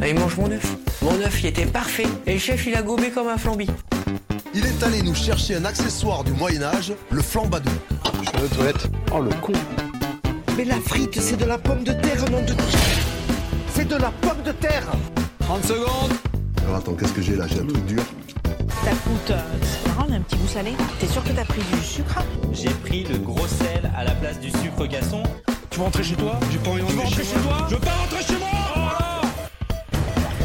Allez, mange mon œuf. Mon œuf, il était parfait. Et le chef, il a gobé comme un flambi. Il est allé nous chercher un accessoire du Moyen-Âge, le flambadou. Je vais aux toilettes. Oh le con. Mais la frite, c'est de la pomme de terre, nom de. C'est de la pomme de terre 30 secondes Alors attends, qu'est-ce que j'ai là? J'ai un truc dur. Ça coûte, euh, c'est un petit goût salé. T'es sûr que t'as pris du sucre? J'ai pris le gros sel à la place du sucre gasson. Tu veux rentrer chez toi? J'ai pas envie de rentrer chez chez moi toi? Je veux pas rentrer chez moi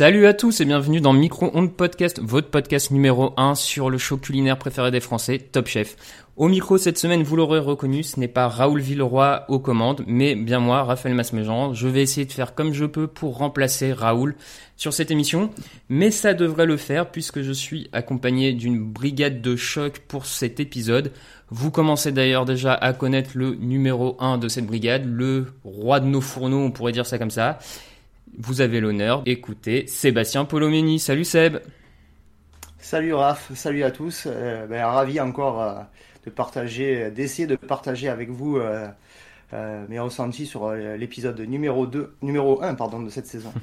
Salut à tous et bienvenue dans Micro Onde Podcast, votre podcast numéro 1 sur le show culinaire préféré des Français, Top Chef. Au micro cette semaine, vous l'aurez reconnu, ce n'est pas Raoul Villeroy aux commandes, mais bien moi, Raphaël Masmejean. Je vais essayer de faire comme je peux pour remplacer Raoul sur cette émission, mais ça devrait le faire puisque je suis accompagné d'une brigade de choc pour cet épisode. Vous commencez d'ailleurs déjà à connaître le numéro 1 de cette brigade, le roi de nos fourneaux, on pourrait dire ça comme ça. Vous avez l'honneur d'écouter Sébastien Polomeni. Salut Seb Salut Raph, salut à tous. Euh, ben, ravi encore euh, de partager, d'essayer de partager avec vous euh, euh, mes ressentis sur euh, l'épisode numéro 2, numéro 1 pardon, de cette saison.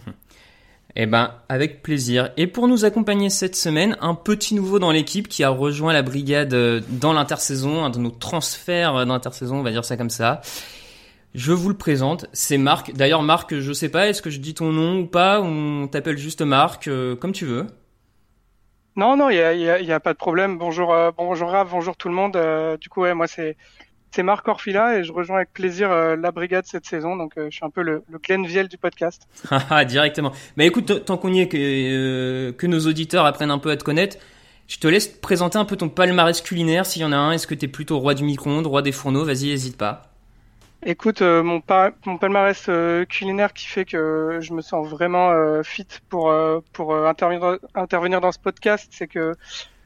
Eh ben, avec plaisir. Et pour nous accompagner cette semaine, un petit nouveau dans l'équipe qui a rejoint la brigade dans l'intersaison, un de nos transferts d'intersaison, on va dire ça comme ça. Je vous le présente, c'est Marc. D'ailleurs, Marc, je sais pas, est-ce que je dis ton nom ou pas, ou on t'appelle juste Marc, euh, comme tu veux. Non, non, il y a, y a- y a pas de problème. Bonjour, euh, bonjour Raph, bonjour tout le monde. Euh, du coup, ouais, moi c'est c'est Marc Orfila et je rejoins avec plaisir euh, la brigade cette saison. Donc, je suis un peu le, le Glenn Viel du podcast. Haha, directement. Mais écoute, tant qu'on y est, que, que nos auditeurs apprennent un peu à te connaître, je te laisse te présenter un peu ton palmarès culinaire, s'il y en a un. Est-ce que t'es plutôt roi du micro-ondes, roi des fourneaux? Vas-y, hésite pas. Écoute, euh, mon, pa- mon palmarès euh, culinaire qui fait que je me sens vraiment euh, fit pour euh, pour euh, intervenir intervenir dans ce podcast, c'est que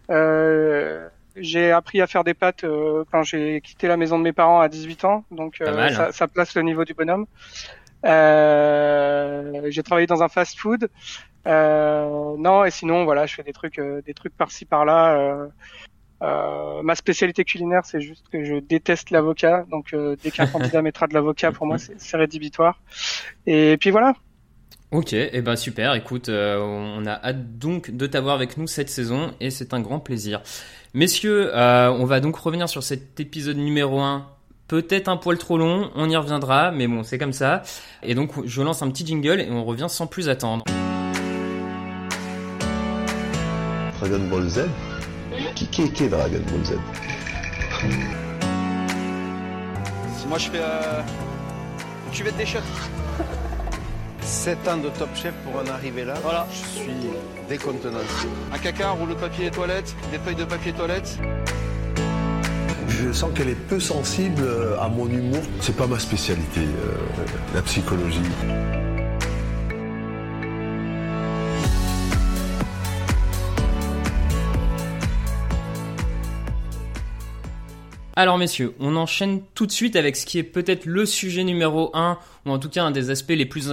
euh, j'ai appris à faire des pâtes euh, quand j'ai quitté la maison de mes parents à 18 ans, donc euh, mal, hein. ça, ça place le niveau du bonhomme. Euh, j'ai travaillé dans un fast-food. Euh, non, et sinon voilà, je fais des trucs euh, des trucs par-ci par-là. Euh, ma spécialité culinaire, c'est juste que je déteste l'avocat. Donc, euh, dès qu'un candidat mettra de l'avocat, pour moi, c'est c'est rédhibitoire. Et puis voilà. Ok, et eh ben super. Écoute, euh, on a hâte donc de t'avoir avec nous cette saison et c'est un grand plaisir. Messieurs, euh, on va donc revenir sur cet épisode numéro 1. Peut-être un poil trop long, on y reviendra, mais bon, c'est comme ça. Et donc, je lance un petit jingle et on revient sans plus attendre. Dragon Ball Z Qui qui qui est Dragon Ball Z Moi je fais euh, une cuvette des shots. 7 ans de top chef pour en arriver là. Voilà. Je suis décontenancé. Un caca, un rouleau de papier toilette, des feuilles de papier toilette. Je sens qu'elle est peu sensible à mon humour. C'est pas ma spécialité, euh, la psychologie. Alors messieurs, on enchaîne tout de suite avec ce qui est peut-être le sujet numéro 1, ou en tout cas un des aspects les plus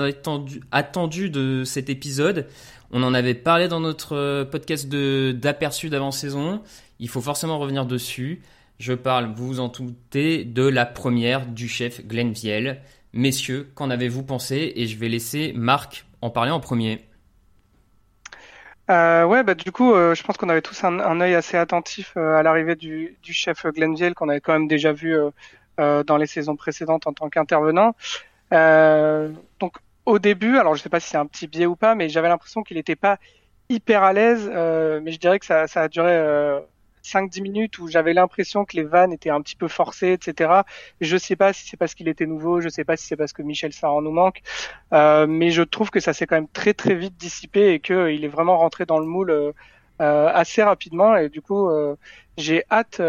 attendus, de cet épisode. On en avait parlé dans notre euh, podcast d'aperçu d'avant-saison, il faut forcément revenir dessus. Je parle, vous vous en doutez, de la première du chef Glenn Viel. Messieurs, qu'en avez-vous pensé? Et je vais laisser Marc en parler en premier. Euh, ouais, bah du coup, euh, je pense qu'on avait tous un, un œil assez attentif euh, à l'arrivée du, du chef Glenville qu'on avait quand même déjà vu euh, dans les saisons précédentes en tant qu'intervenant. Donc au début, alors je sais pas si c'est un petit biais ou pas, mais j'avais l'impression qu'il n'était pas hyper à l'aise, mais je dirais que ça a duré 5-10 minutes où j'avais l'impression que les vannes étaient un petit peu forcées, etc. Je sais pas si c'est parce qu'il était nouveau, je sais pas si c'est parce que Michel Saran nous manque, euh, mais je trouve que ça s'est quand même très très vite dissipé et qu'il il est vraiment rentré dans le moule euh, assez rapidement et du coup j'ai hâte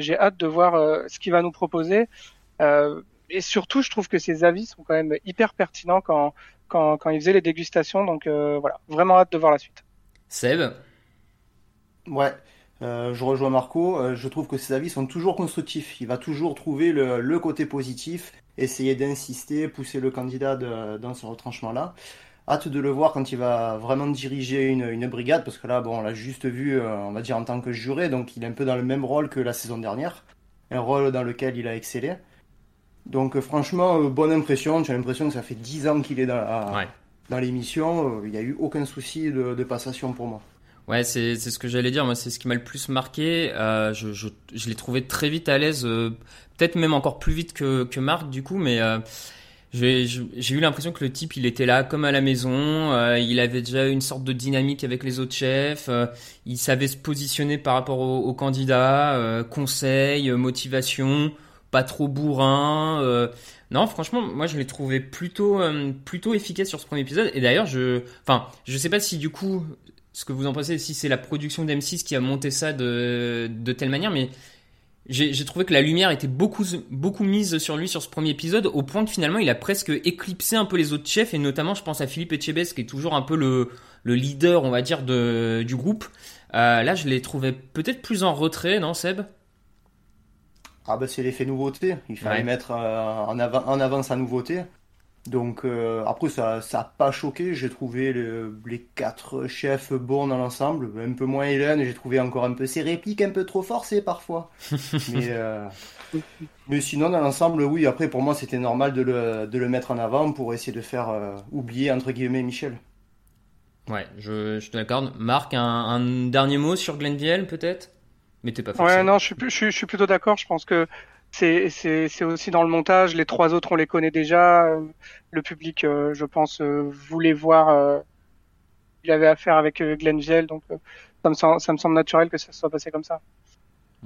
j'ai hâte de voir ce qu'il va nous proposer. et surtout, je trouve que ses avis sont quand même hyper pertinents quand quand, quand il faisait les dégustations. Donc voilà, vraiment hâte de voir la suite. Seb? Ouais, euh, je rejoins Marco, euh, je trouve que ses avis sont toujours constructifs. Il va toujours trouver le, côté positif, essayer d'insister, pousser le candidat dans ce retranchement-là. Hâte de le voir quand il va vraiment diriger une, brigade, parce que là, bon, on l'a juste vu, euh, on va dire, en tant que juré, donc il est un peu dans le même rôle que la saison dernière. Un rôle dans lequel il a excellé. Donc franchement, bonne impression. J'ai l'impression que ça fait 10 ans qu'il est dans, dans l'émission. Il n'y a eu aucun souci de passation pour moi. Ouais, c'est ce que j'allais dire. Moi, c'est ce qui m'a le plus marqué. Euh, je je, l'ai trouvé très vite à l'aise, euh, peut-être même encore plus vite que, que Marc du coup, mais euh, j'ai eu l'impression que le type, il était là comme à la maison. Euh, il avait déjà une sorte de dynamique avec les autres chefs. Il savait se positionner par rapport aux, candidats, conseils, motivation, pas trop bourrin. non, franchement, moi, je l'ai trouvé plutôt plutôt efficace sur ce premier épisode. Et d'ailleurs, je, enfin, je sais pas si du coup ce que vous en pensez, si c'est la production d'M6 qui a monté ça de, de telle manière, mais j'ai trouvé que la lumière était beaucoup, beaucoup mise sur lui sur ce premier épisode, au point que finalement il a presque éclipsé un peu les autres chefs, et notamment je pense à Philippe Etchebest, qui est toujours un peu le, le leader, on va dire, de, du groupe. Euh, là, je l'ai trouvé peut-être plus en retrait, non Seb? Ah bah c'est l'effet nouveauté, il fallait mettre euh, en, avant, en avant sa nouveauté. Donc euh, après ça ça pas choqué, j'ai trouvé les quatre chefs bons dans l'ensemble, un peu moins Hélène, j'ai trouvé encore un peu ses répliques un peu trop forcées parfois. mais, euh, mais sinon dans l'ensemble oui, après pour moi c'était normal de le, de le, mettre en avant pour essayer de faire euh, oublier entre guillemets Michel. Ouais, je, je te l'accorde. Marc, un, un, dernier mot sur Glenville peut-être? Mais t'es pas forcé. Ouais, non, je suis, je, je suis plutôt d'accord. Je pense que c'est aussi dans le montage. Les trois autres, on les connaît déjà. Euh, le public, euh, je pense, euh, voulait voir. il avait affaire avec Glenn Viel, donc ça me, semble, ça me semble naturel que ça soit passé comme ça.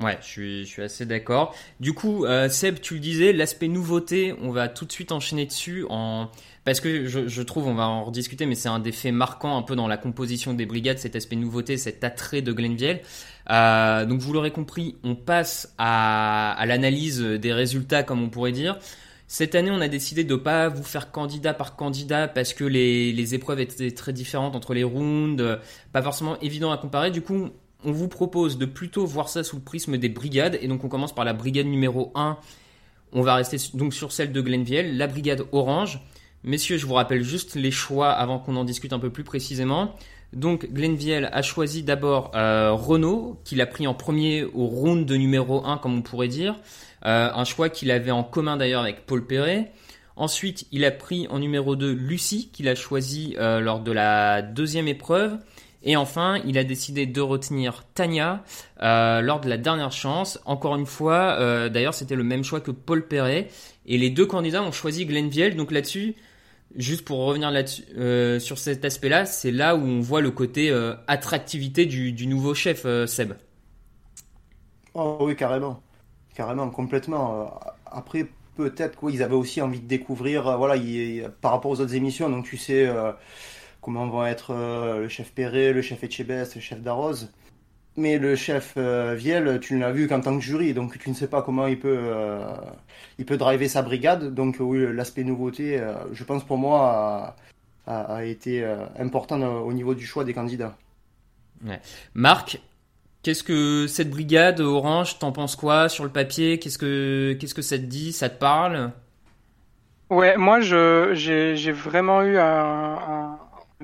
Ouais, je suis, assez d'accord. Du coup, Seb, tu le disais, l'aspect nouveauté, on va tout de suite enchaîner dessus en parce que je, trouve, on va en rediscuter, mais c'est un des faits marquants un peu dans la composition des brigades, cet aspect nouveauté, cet attrait de Glenville. Euh, donc vous l'aurez compris, on passe à, à l'analyse des résultats, comme on pourrait dire. Cette année, on a décidé de ne pas vous faire candidat par candidat parce que les, les épreuves étaient très différentes entre les rounds, pas forcément évident à comparer. Du coup, on vous propose de plutôt voir ça sous le prisme des brigades. Et donc, on commence par la brigade numéro 1. On va rester donc sur celle de Glenville, la brigade orange. Messieurs, je vous rappelle juste les choix avant qu'on en discute un peu plus précisément. Donc Glenville a choisi d'abord euh, Renault, qu'il a pris en premier au round de numéro 1, comme on pourrait dire. Euh, un choix qu'il avait en commun d'ailleurs avec Paul Perret. Ensuite, il a pris en numéro 2 Lucie, qu'il a choisi euh, lors de la deuxième épreuve. Et enfin, il a décidé de retenir Tania lors de la dernière chance. Encore une fois, d'ailleurs, c'était le même choix que Paul Perret. Et les deux candidats ont choisi Glenville. Donc là-dessus, juste pour revenir là euh, sur cet aspect-là, c'est là où on voit le côté euh, attractivité du, nouveau chef, euh, Seb. Oh oui, carrément. Carrément, complètement. Après, peut-être qu'ils avaient aussi envie de découvrir, voilà, par rapport aux autres émissions, donc tu sais comment vont être le chef Perret, le chef Etchebest, le chef Darroze. Mais le chef euh, Viel, tu ne l'as vu qu'en tant que jury, donc tu ne sais pas comment il peut, euh, il peut driver sa brigade. Donc oui, l'aspect nouveauté, euh, je pense pour moi, a, été important au niveau du choix des candidats. Marc, qu'est-ce que cette brigade orange, t'en penses quoi sur le papier? Qu'est-ce que qu'est-ce que ça te dit? Ça te parle? Ouais, moi j'ai vraiment eu un, un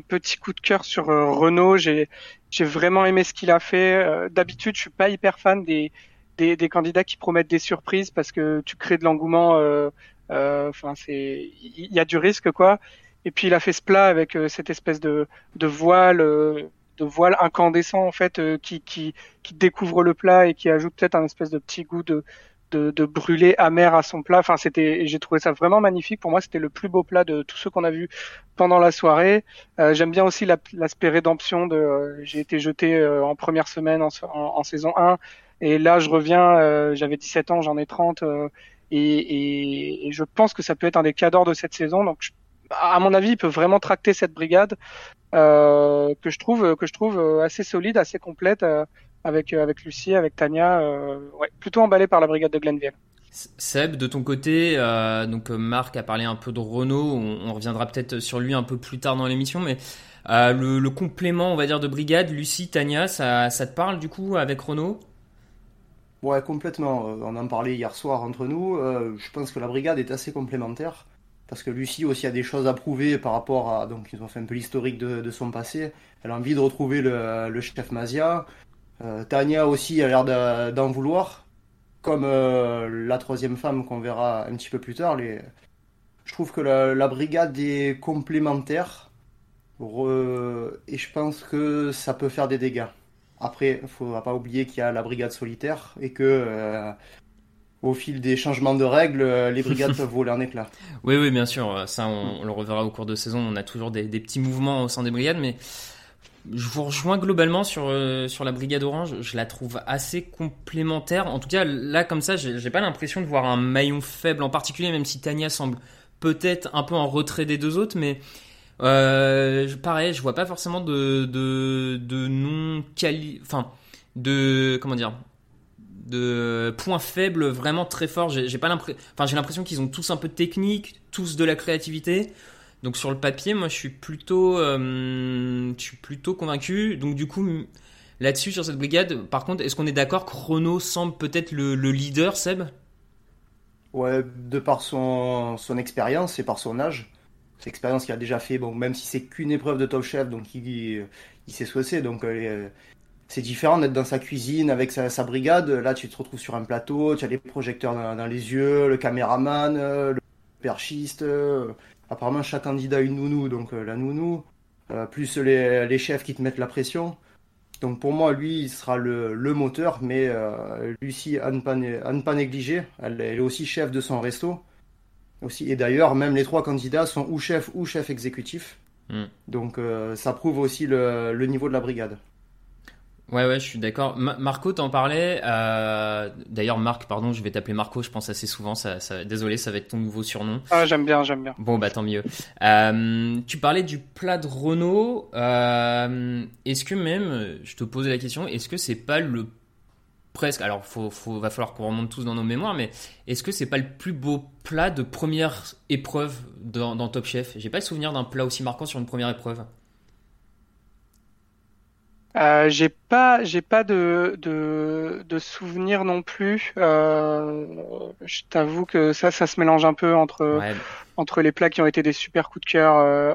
petit coup de cœur sur Renault. J'ai j'ai vraiment aimé ce qu'il a fait. Euh, d'habitude, je suis pas hyper fan des, des, candidats qui promettent des surprises parce que tu crées de l'engouement. Euh, euh, enfin, c'est il y a du risque quoi. Et puis il a fait ce plat avec cette espèce de, de voile, de voile incandescent en fait, qui, qui qui découvre le plat et qui ajoute peut-être un espèce de petit goût de de, de brûlé amer à son plat. Enfin, c'était, j'ai trouvé ça vraiment magnifique. Pour moi, c'était le plus beau plat de tous ceux qu'on a vu pendant la soirée. Euh, j'aime bien aussi l'aspect rédemption de, euh, j'ai été jeté euh, en première semaine en, en, saison 1 et là je reviens, j'avais 17 ans, j'en ai 30 et, et, et, je pense que ça peut être un des cadors de cette saison. Donc, à mon avis, il peut vraiment tracter cette brigade que je trouve que je trouve assez solide, assez complète avec euh, avec Lucie, avec Tania, euh, ouais, plutôt emballé par la brigade de Glenville. Seb, de ton côté, euh, donc Marc a parlé un peu de Renault, on, reviendra peut-être sur lui un peu plus tard dans l'émission, mais le, complément, on va dire, de brigade, Lucie, Tania, ça, ça te parle du coup avec Renault? Ouais, complètement. On en parlait hier soir entre nous. je pense que la brigade est assez complémentaire. Parce que Lucie aussi a des choses à prouver par rapport à. Donc, ils ont fait un peu l'historique de, son passé. Elle a envie de retrouver le, le chef Mazia. Euh, Tania aussi a l'air d'en vouloir, comme euh, la troisième femme qu'on verra un petit peu plus tard. Les... Je trouve que la, brigade est complémentaire et je pense que ça peut faire des dégâts. Après, il ne faudra pas oublier qu'il y a la brigade solitaire et que euh, au fil des changements de règles, les brigades peuvent voler en éclats. Oui, oui, bien sûr. Ça, on, le reverra au cours de saison. On a toujours des, des petits mouvements au sein des brigades, mais je vous rejoins globalement sur, euh, sur la Brigade Orange. Je la trouve assez complémentaire. En tout cas, là, comme ça, j'ai pas l'impression de voir un maillon faible en particulier, même si Tania semble peut-être un peu en retrait des deux autres. Mais euh, pareil, je vois pas forcément de, de, de non quali. Enfin, de. Comment dire de points faibles vraiment très forts. J'ai pas l'impression, enfin j'ai l'impression qu'ils ont tous un peu de technique, tous de la créativité. Donc sur le papier, moi je suis plutôt, euh, je suis plutôt convaincu. Donc du coup, là-dessus sur cette brigade, par contre, est-ce qu'on est d'accord que Renault semble peut-être le, leader, Seb? Ouais, de par son, son expérience et par son âge. Cette expérience qu'il a déjà fait, bon, même si c'est qu'une épreuve de Top Chef, donc il, il sait ce que c'est. Donc euh, c'est différent d'être dans sa cuisine avec sa, brigade. Là, tu te retrouves sur un plateau, tu as les projecteurs dans, les yeux, le caméraman, euh, le perchiste apparemment chaque candidat a une nounou, donc euh, la nounou, euh, plus les, chefs qui te mettent la pression. Donc pour moi, lui, il sera le, moteur, mais euh, Lucie, à ne, pas, pas négliger, elle, est aussi chef de son resto. Aussi. Et d'ailleurs, même les trois candidats sont ou chef ou chef exécutif. Hmm. Donc ça prouve aussi le niveau de la brigade. Ouais, ouais, je suis d'accord. Marco t'en parlait. Euh... D'ailleurs, Marc, pardon, je vais t'appeler Marco, je pense assez souvent. Ça, ça... Désolé, ça va être ton nouveau surnom. Ah, j'aime bien, j'aime bien. Bon, bah tant mieux. Euh, tu parlais du plat de Renault. Euh... Est-ce que même, je te posais la question, est-ce que c'est pas le presque, alors faut, faut, va falloir qu'on remonte tous dans nos mémoires, mais est-ce que c'est pas le plus beau plat de première épreuve dans, dans Top Chef? J'ai pas le souvenir d'un plat aussi marquant sur une première épreuve. Euh, j'ai pas, j'ai pas de, de, de souvenirs non plus. Euh, je t'avoue que ça, ça se mélange un peu entre entre les plats qui ont été des super coups de cœur euh,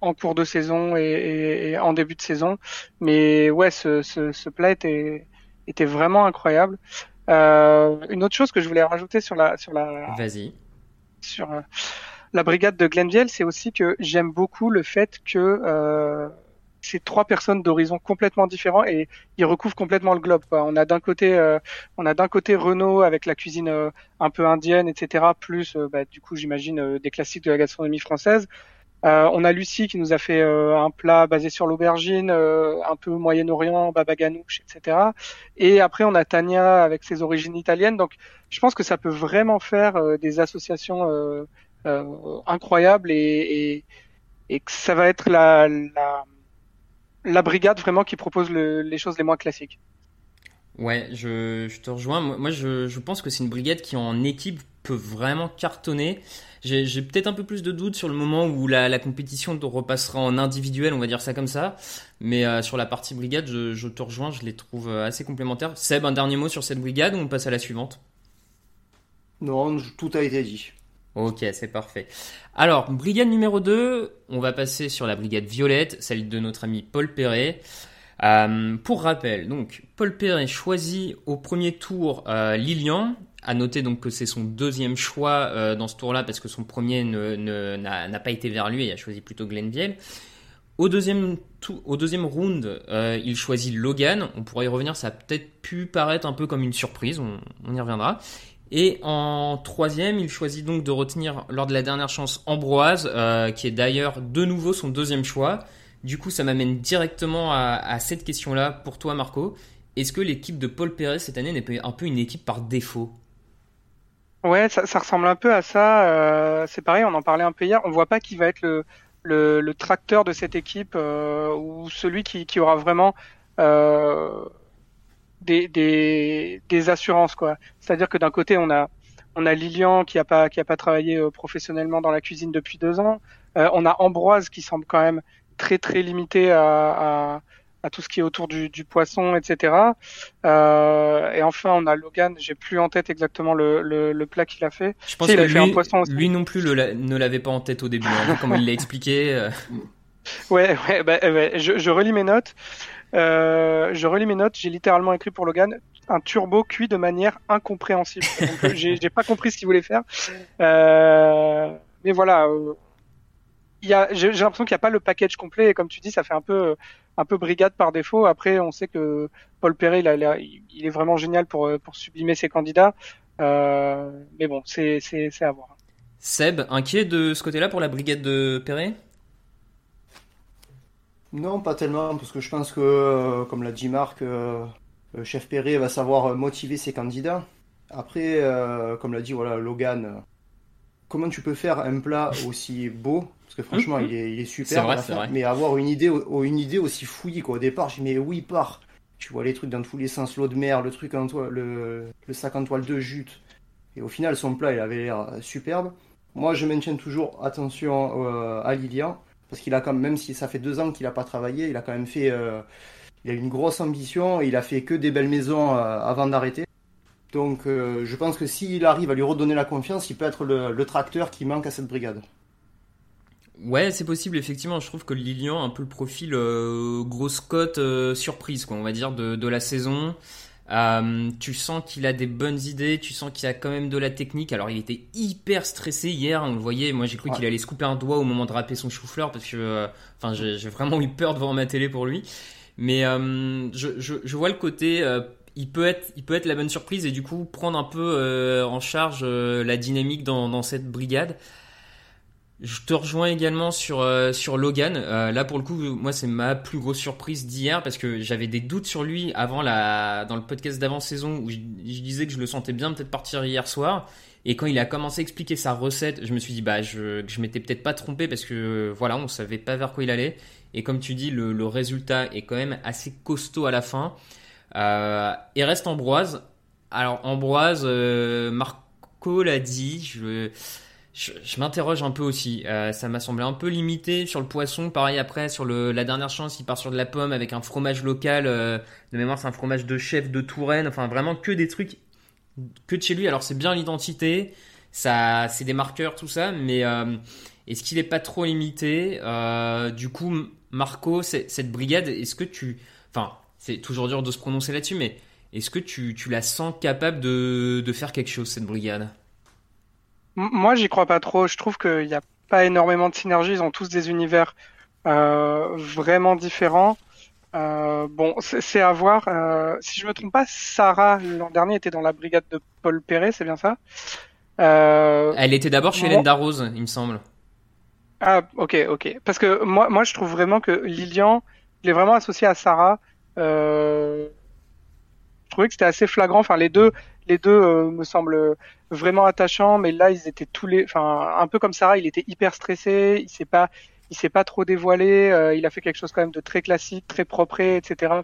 en cours de saison et, et, en début de saison. Mais ouais, ce, ce, ce plat était était vraiment incroyable. Euh, une autre chose que je voulais rajouter sur la sur la vas-y sur euh, la brigade de Glenville, c'est aussi que j'aime beaucoup le fait que euh, c'est trois personnes d'horizons complètement différents et ils recouvrent complètement le globe. Quoi. On a d'un côté, euh, on a d'un côté Renault avec la cuisine euh, un peu indienne, etc. Plus, euh, bah, du coup, j'imagine des classiques de la gastronomie française. on a Lucie qui nous a fait un plat basé sur l'aubergine, un peu Moyen-Orient, baba ganoush, etc. Et après, on a Tania avec ses origines italiennes. Donc, je pense que ça peut vraiment faire des associations incroyables et, et, et, que ça va être la, la la brigade vraiment qui propose les choses les moins classiques. Ouais, je, te rejoins. Moi, je, pense que c'est une brigade qui en équipe peut vraiment cartonner. J'ai peut-être un peu plus de doutes sur le moment où la, compétition repassera en individuel, on va dire ça comme ça. Mais euh, sur la partie brigade, je, te rejoins, je les trouve euh, assez complémentaires. Seb, un dernier mot sur cette brigade ou on passe à la suivante? Non, tout a été dit. Ok, c'est parfait. Alors, brigade numéro 2, on va passer sur la brigade violette, celle de notre ami Paul Perret. Euh, pour rappel, donc Paul Perret choisit au premier tour euh, Lilian. À noter donc que c'est son deuxième choix euh, dans ce tour-là parce que son premier n'a pas été vers lui et a choisi plutôt Glenville. Au deuxième, au deuxième round, il choisit Logan. On pourrait y revenir, ça a peut-être pu paraître un peu comme une surprise, on y reviendra. Et en troisième, il choisit donc de retenir lors de la dernière chance Ambroise, euh, qui est d'ailleurs de nouveau son deuxième choix. Du coup, ça m'amène directement à, cette question-là pour toi, Marco. Est-ce que l'équipe de Paul Perret cette année n'est pas un peu une équipe par défaut? Ouais, ça, ressemble un peu à ça. Euh, c'est pareil, on en parlait un peu hier. On voit pas qui va être le, tracteur de cette équipe euh, ou celui qui, aura vraiment des, des, des assurances quoi. C'est-à-dire que d'un côté on a on a Lilian qui a pas qui a pas travaillé euh, professionnellement dans la cuisine depuis deux ans. Euh, on a Ambroise qui semble quand même très très limité à, à à tout ce qui est autour du, du poisson, etc. Euh, et enfin, on a Logan. J'ai plus en tête exactement le, le, le plat qu'il a fait. Je pense que lui, lui, non plus le, ne l'avait pas en tête au début, hein, comme il l'a expliqué. Euh. Ouais, ouais, bah, ouais. Je, je, relis mes notes. Euh, je relis mes notes. J'ai littéralement écrit pour Logan un turbo cuit de manière incompréhensible. Donc, j'ai, j'ai pas compris ce qu'il voulait faire. Euh, mais voilà. Euh, il y a, j'ai, j'ai l'impression qu'il n'y a pas le package complet. Et comme tu dis, ça fait un peu un peu brigade par défaut. Après, on sait que Paul Perret, il, a, il est vraiment génial pour, pour sublimer ses candidats. Euh, mais bon, c'est, c'est, c'est à voir. Seb, inquiet de ce côté-là pour la brigade de Perret? Non, pas tellement, parce que je pense que, euh, comme l'a dit Marc, euh, le chef Perret va savoir motiver ses candidats. Après, euh, comme l'a dit voilà, Logan, comment tu peux faire un plat aussi beau? Parce que franchement, mmh. il, est, il, est, super. Vrai, vrai. Mais avoir une idée, une idée aussi fouillie, quoi. Au départ, je mais oui, part. Tu vois les trucs dans tous les sens, l'eau de mer, le truc en toile, le, le, sac en toile de jute. Et au final, son plat, il avait l'air superbe. Moi, je maintiens toujours attention euh, à Lilian. Parce qu'il a quand même, même si ça fait deux ans qu'il n'a pas travaillé, il a quand même fait. Euh, il a une grosse ambition. il a fait que des belles maisons euh, avant d'arrêter. Donc, euh, je pense que s'il arrive à lui redonner la confiance, il peut être le, tracteur qui manque à cette brigade. Ouais, c'est possible, effectivement. Je trouve que Lilian a un peu le profil grosse cote surprise, quoi, on va dire, de la saison. Euh, tu sens qu'il a des bonnes idées, tu sens qu'il a quand même de la technique. Alors, il était hyper stressé hier, on le voyait. Moi, j'ai cru ouais. qu'il allait se couper un doigt au moment de râper son chou-fleur parce que, euh, enfin, j'ai vraiment eu peur devant ma télé pour lui. Mais euh, je, je, je, vois le côté euh, il peut être il peut être la bonne surprise et du coup prendre un peu euh, en charge euh, la dynamique dans, dans cette brigade. Je te rejoins également sur euh, sur Logan. Euh, là pour le coup, moi c'est ma plus grosse surprise d'hier parce que j'avais des doutes sur lui avant la dans le podcast d'avant saison où je, je, disais que je le sentais bien peut-être partir hier soir. Et quand il a commencé à expliquer sa recette, je me suis dit bah je je m'étais peut-être pas trompé parce que voilà on savait pas vers quoi il allait. Et comme tu dis, le, le résultat est quand même assez costaud à la fin. Euh, et reste Ambroise. Alors Ambroise, euh, Marco l'a dit. Je je, je m'interroge un peu aussi. Euh, ça m'a semblé un peu limité sur le poisson. Pareil après sur le, la dernière chance, il part sur de la pomme avec un fromage local. Euh, de mémoire, c'est un fromage de chef de Touraine. Enfin, vraiment que des trucs que de chez lui. Alors c'est bien l'identité, ça, c'est des marqueurs tout ça, mais euh, est-ce qu'il est pas trop limité? Euh, Du coup, Marco, cette brigade, est-ce que tu, enfin, c'est toujours dur de se prononcer là-dessus, mais est-ce que tu, tu la sens capable de, de faire quelque chose cette brigade? Moi, j'y crois pas trop. Je trouve qu'il n'y a pas énormément de synergie. Ils ont tous des univers euh, vraiment différents. Euh, bon, c'est à voir. Euh, si je me trompe pas, Sarah l'an dernier était dans la brigade de Paul Perret, c'est bien ça? Euh, Elle était d'abord chez moi... Hélène Darroze, il me semble. Ah, ok, ok. Parce que moi, moi, je trouve vraiment que Lilian, il est vraiment associé à Sarah. Euh, je trouvais que c'était assez flagrant. Enfin, les deux, les deux euh, me semblent vraiment attachants, mais là ils étaient tous les, enfin un peu comme Sarah, il était hyper stressé, il s'est pas, il s'est pas trop dévoilé, euh, il a fait quelque chose quand même de très classique, très propre, etc.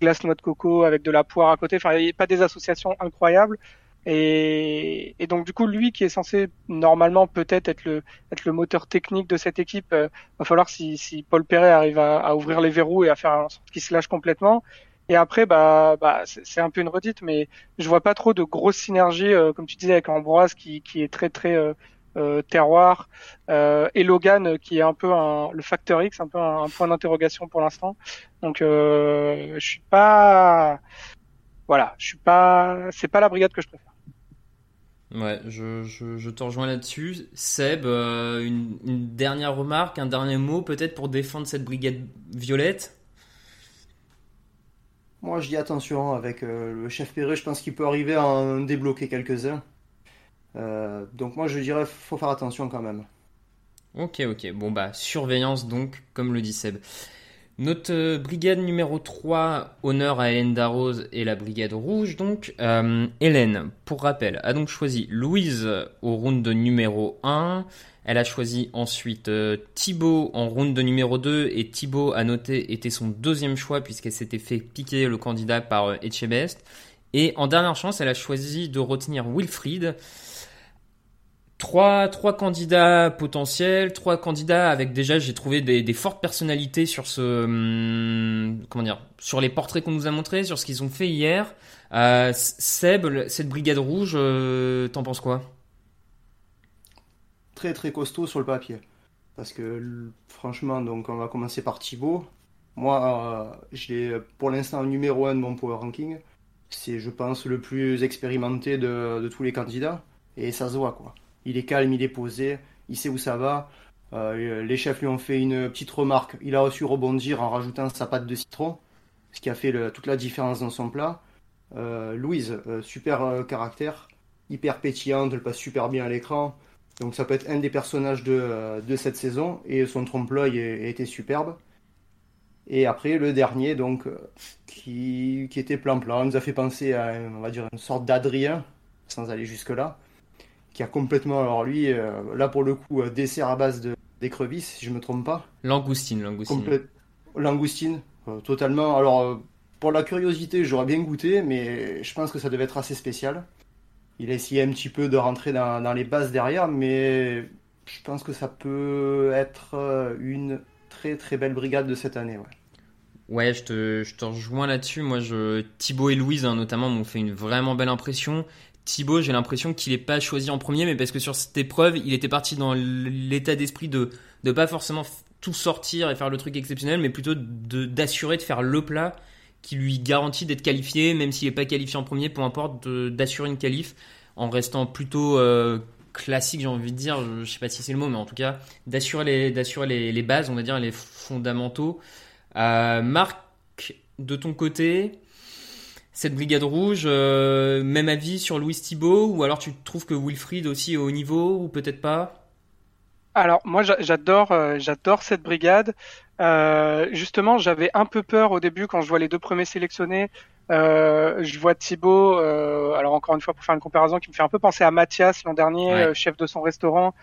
Glace noix de coco avec de la poire à côté, enfin il n'y a pas des associations incroyables. Et, et, donc du coup, lui qui est censé normalement peut-être être le, être le moteur technique de cette équipe, euh, va falloir si, si Paul Perret arrive à, à, ouvrir les verrous et à faire en sorte qu'il se lâche complètement, et après, bah, bah c'est un peu une redite, mais je vois pas trop de grosses synergies, euh, comme tu disais avec Ambroise, qui, qui est très très euh, euh, terroir, euh, et Logan, qui est un peu un, le facteur X, un peu un, point d'interrogation pour l'instant. Donc, euh, je suis pas, voilà, je suis pas, c'est pas la brigade que je préfère. Ouais, je, je, je te rejoins là-dessus. Seb, une, une dernière remarque, un dernier mot peut-être pour défendre cette brigade violette? Moi, je dis attention avec euh, le chef Perret. Je pense qu'il peut arriver à en débloquer quelques-uns. donc moi je dirais faut faire attention quand même. Ok, ok. Bon, bah, surveillance donc, comme le dit Seb. Notre euh, brigade numéro 3, honneur à Hélène Darroze et la brigade rouge, donc. Euh, Hélène, pour rappel, a donc choisi Louise au round de numéro 1. Elle a choisi ensuite euh, Thibaut en round de numéro 2 et Thibaut, à noter, était son deuxième choix puisqu'elle s'était fait piquer le candidat par Etchebest. Et en dernière chance, elle a choisi de retenir Wilfried. Trois, candidats potentiels, trois candidats avec déjà, j'ai trouvé des, fortes personnalités sur ce, hum, comment dire, sur les portraits qu'on nous a montrés, sur ce qu'ils ont fait hier. Euh, Seb, cette brigade rouge, euh, t'en penses quoi? Très très costaud sur le papier, parce que franchement, donc on va commencer par Thibaut. Moi, euh, j'ai pour l'instant numéro 1 de mon power ranking. C'est, je pense, le plus expérimenté de tous les candidats, et ça se voit quoi. Il est calme, il est posé, il sait où ça va. Euh, les chefs lui ont fait une petite remarque. Il a reçu rebondir en rajoutant sa pâte de citron, ce qui a fait toute la différence dans son plat. Euh, Louise, euh, super caractère, hyper pétillante, elle passe super bien à l'écran. Donc ça peut être un des personnages de, cette saison et son trompe-l'œil été superbe. Et après le dernier donc qui, qui était plan-plan, nous a fait penser à on va dire une sorte d'Adrien sans aller jusque là qui a complètement, alors lui, euh, là pour le coup, euh, dessert à base d'écrevisses, si je me trompe pas. Langoustine, langoustine. Langoustine, euh, totalement. Alors, pour la curiosité, j'aurais bien goûté, mais je pense que ça devait être assez spécial. Il a essayé un petit peu de rentrer dans, les bases derrière, mais je pense que ça peut être une très très belle brigade de cette année. Ouais. Ouais, je te, je te rejoins là-dessus. Moi, je, Thibaut et Louise, hein, notamment, m'ont fait une vraiment belle impression. Thibaut, j'ai l'impression qu'il n'est pas choisi en premier, mais parce que sur cette épreuve, il était parti dans l'état d'esprit de ne pas forcément tout sortir et faire le truc exceptionnel, mais plutôt d'assurer de, faire le plat qui lui garantit d'être qualifié, même s'il n'est pas qualifié en premier, peu importe, d'assurer une qualif en restant plutôt euh, classique, j'ai envie de dire, je sais pas si c'est le mot, mais en tout cas, d'assurer les, les, bases, on va dire, les fondamentaux. Euh, Marc, de ton côté, cette brigade rouge, euh, même avis sur Louis Thibault ou alors tu trouves que Wilfried aussi est au niveau ou peut-être pas? Alors moi j'adore euh, j'adore cette brigade. Euh, justement j'avais un peu peur au début quand je vois les deux premiers sélectionnés. je vois Thibaut, alors encore une fois pour faire une comparaison, qui me fait un peu penser à Mathias l'an dernier, chef de son restaurant,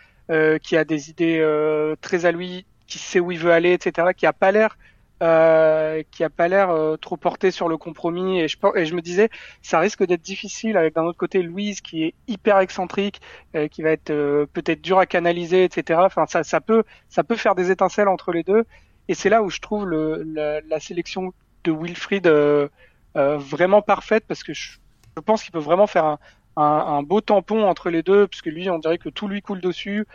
qui a des idées très à lui, qui sait où il veut aller, etc., qui a pas l'air euh, qui a pas l'air euh, trop porté sur le compromis. Et je, et je me disais ça risque d'être difficile avec d'un autre côté Louise qui est hyper excentrique euh, qui va être euh, peut-être dur à canaliser etc enfin ça, ça peut ça peut faire des étincelles entre les deux. Et c'est là où je trouve le, la, la sélection de Wilfried vraiment parfaite parce que je, je pense qu'il peut vraiment faire un, un, un, beau tampon entre les deux puisque lui on dirait que tout lui coule dessus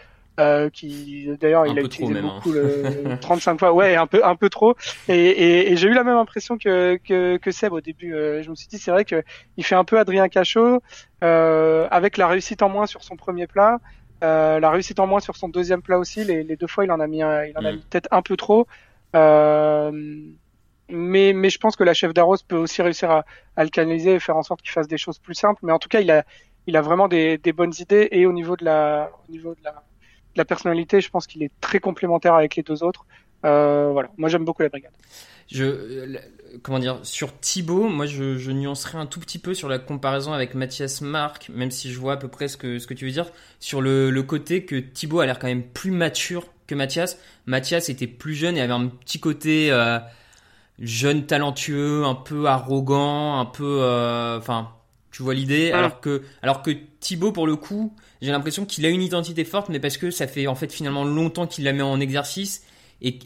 euh, qui d'ailleurs il a utilisé hein. beaucoup le 35 fois. Ouais un peu un peu trop. Et, et, et j'ai eu la même impression que, que, que Seb au début. Euh, je me suis dit c'est vrai que il fait un peu Adrien Cachot euh, avec la réussite en moins sur son premier plat. Euh, la réussite en moins sur son deuxième plat aussi. Les, les deux fois il en a mis il en a mm. mis peut-être un peu trop. Euh, mais, mais je pense que la chef d'Arros peut aussi réussir à, à le canaliser et faire en sorte qu'il fasse des choses plus simples. Mais en tout cas il a il a vraiment des, des bonnes idées. Et au niveau de la au niveau de la la personnalité, je pense qu'il est très complémentaire avec les deux autres. Euh, voilà, moi j'aime beaucoup la brigade. Je, comment dire, sur Thibaut, moi je, je, nuancerai un tout petit peu sur la comparaison avec Mathias Marc, même si je vois à peu près ce que, ce que tu veux dire, sur le, le côté que Thibaut a l'air quand même plus mature que Mathias. Mathias était plus jeune et avait un petit côté euh, jeune, talentueux, un peu arrogant, un peu, euh, enfin, tu vois l'idée, alors que, alors que Thibaut pour le coup, j'ai l'impression qu'il a une identité forte, mais parce que ça fait en fait finalement longtemps qu'il la met en exercice. Et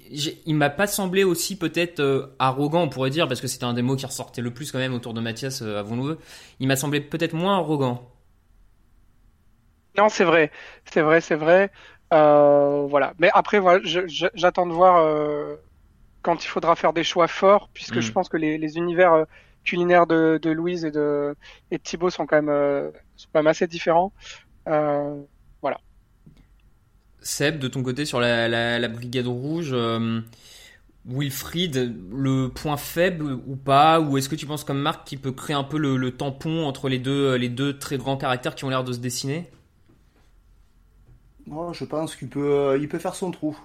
il m'a pas semblé aussi peut-être euh, arrogant, on pourrait dire, parce que c'était un des mots qui ressortait le plus quand même autour de Mathias, euh, avons-nous. Il m'a semblé peut-être moins arrogant. Non, c'est vrai, c'est vrai, c'est vrai. Euh, voilà. Mais après, voilà, j'attends de voir quand il faudra faire des choix forts, puisque mm. je pense que les, univers culinaires de, Louise et de, et de Thibaut sont quand même, sont quand même assez différents. Euh, voilà. Seb, de ton côté, sur la, Brigade Rouge, euh, Wilfried, le point faible ou pas Ou est-ce que tu penses comme Marc qu'il peut créer un peu le, tampon entre les deux, les deux très grands caractères qui ont l'air de se dessiner? Moi, je pense qu'il peut, il peut faire son trou.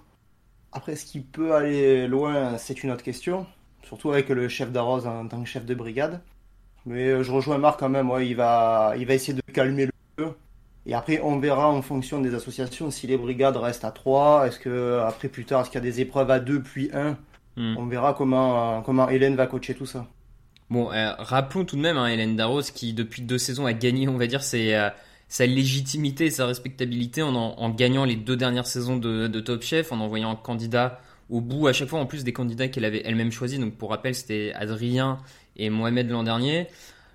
Après, est-ce qu'il peut aller loin? C'est une autre question. Surtout avec le chef d'Arros en tant que chef de brigade. Mais euh, je rejoins Marc quand même. Ouais, il, va, il va essayer de calmer le jeu. Et après, on verra en fonction des associations si les brigades restent à 3. Est-ce que, après, plus tard, est-ce qu'il y a des épreuves à 2 puis 1 Hmm. On verra comment, comment Hélène va coacher tout ça. Bon, euh, rappelons tout de même hein, Hélène Darros qui, depuis deux saisons, a gagné, on va dire, ses, euh, sa légitimité et sa respectabilité en, en, en gagnant les deux dernières saisons de, de, Top Chef, en envoyant un candidat au bout, à chaque fois en plus des candidats qu'elle avait elle-même choisis. Donc pour rappel, c'était Adrien et Mohamed l'an dernier.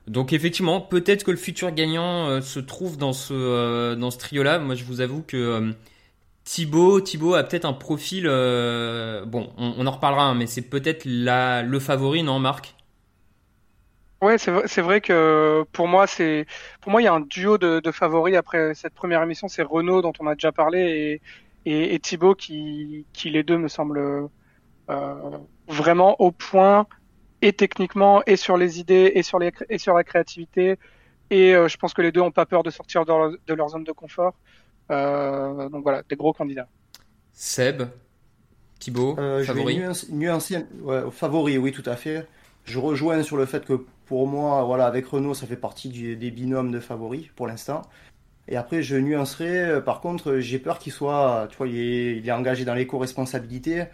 Donc effectivement, peut-être que le futur gagnant euh, se trouve dans ce, euh, dans ce trio-là. Moi, je vous avoue que euh, Thibaut, Thibaut a peut-être un profil... euh, bon, on, en reparlera, hein, mais c'est peut-être le favori, non Marc? Ouais, c'est vrai, c'est vrai que pour moi, c'est pour moi il y a un duo de, favoris après cette première émission, c'est Renault dont on a déjà parlé et, Thibaut qui, qui les deux me semblent vraiment au point et techniquement et sur les idées et sur les et sur la créativité et euh, je pense que les deux ont pas peur de sortir de leur, de leur zone de confort. Euh, donc voilà, des gros candidats. Seb, Thibaut, Euh, je favori nuancer, nuancer- ouais, favori, oui, tout à fait. Je rejoins sur le fait que pour moi, voilà, avec Renault, ça fait partie du- des binômes de favoris pour l'instant. Et après, je nuancerai. euh, Par contre, j'ai peur qu'il soit, tu vois, il est, il est engagé dans l'éco-responsabilité.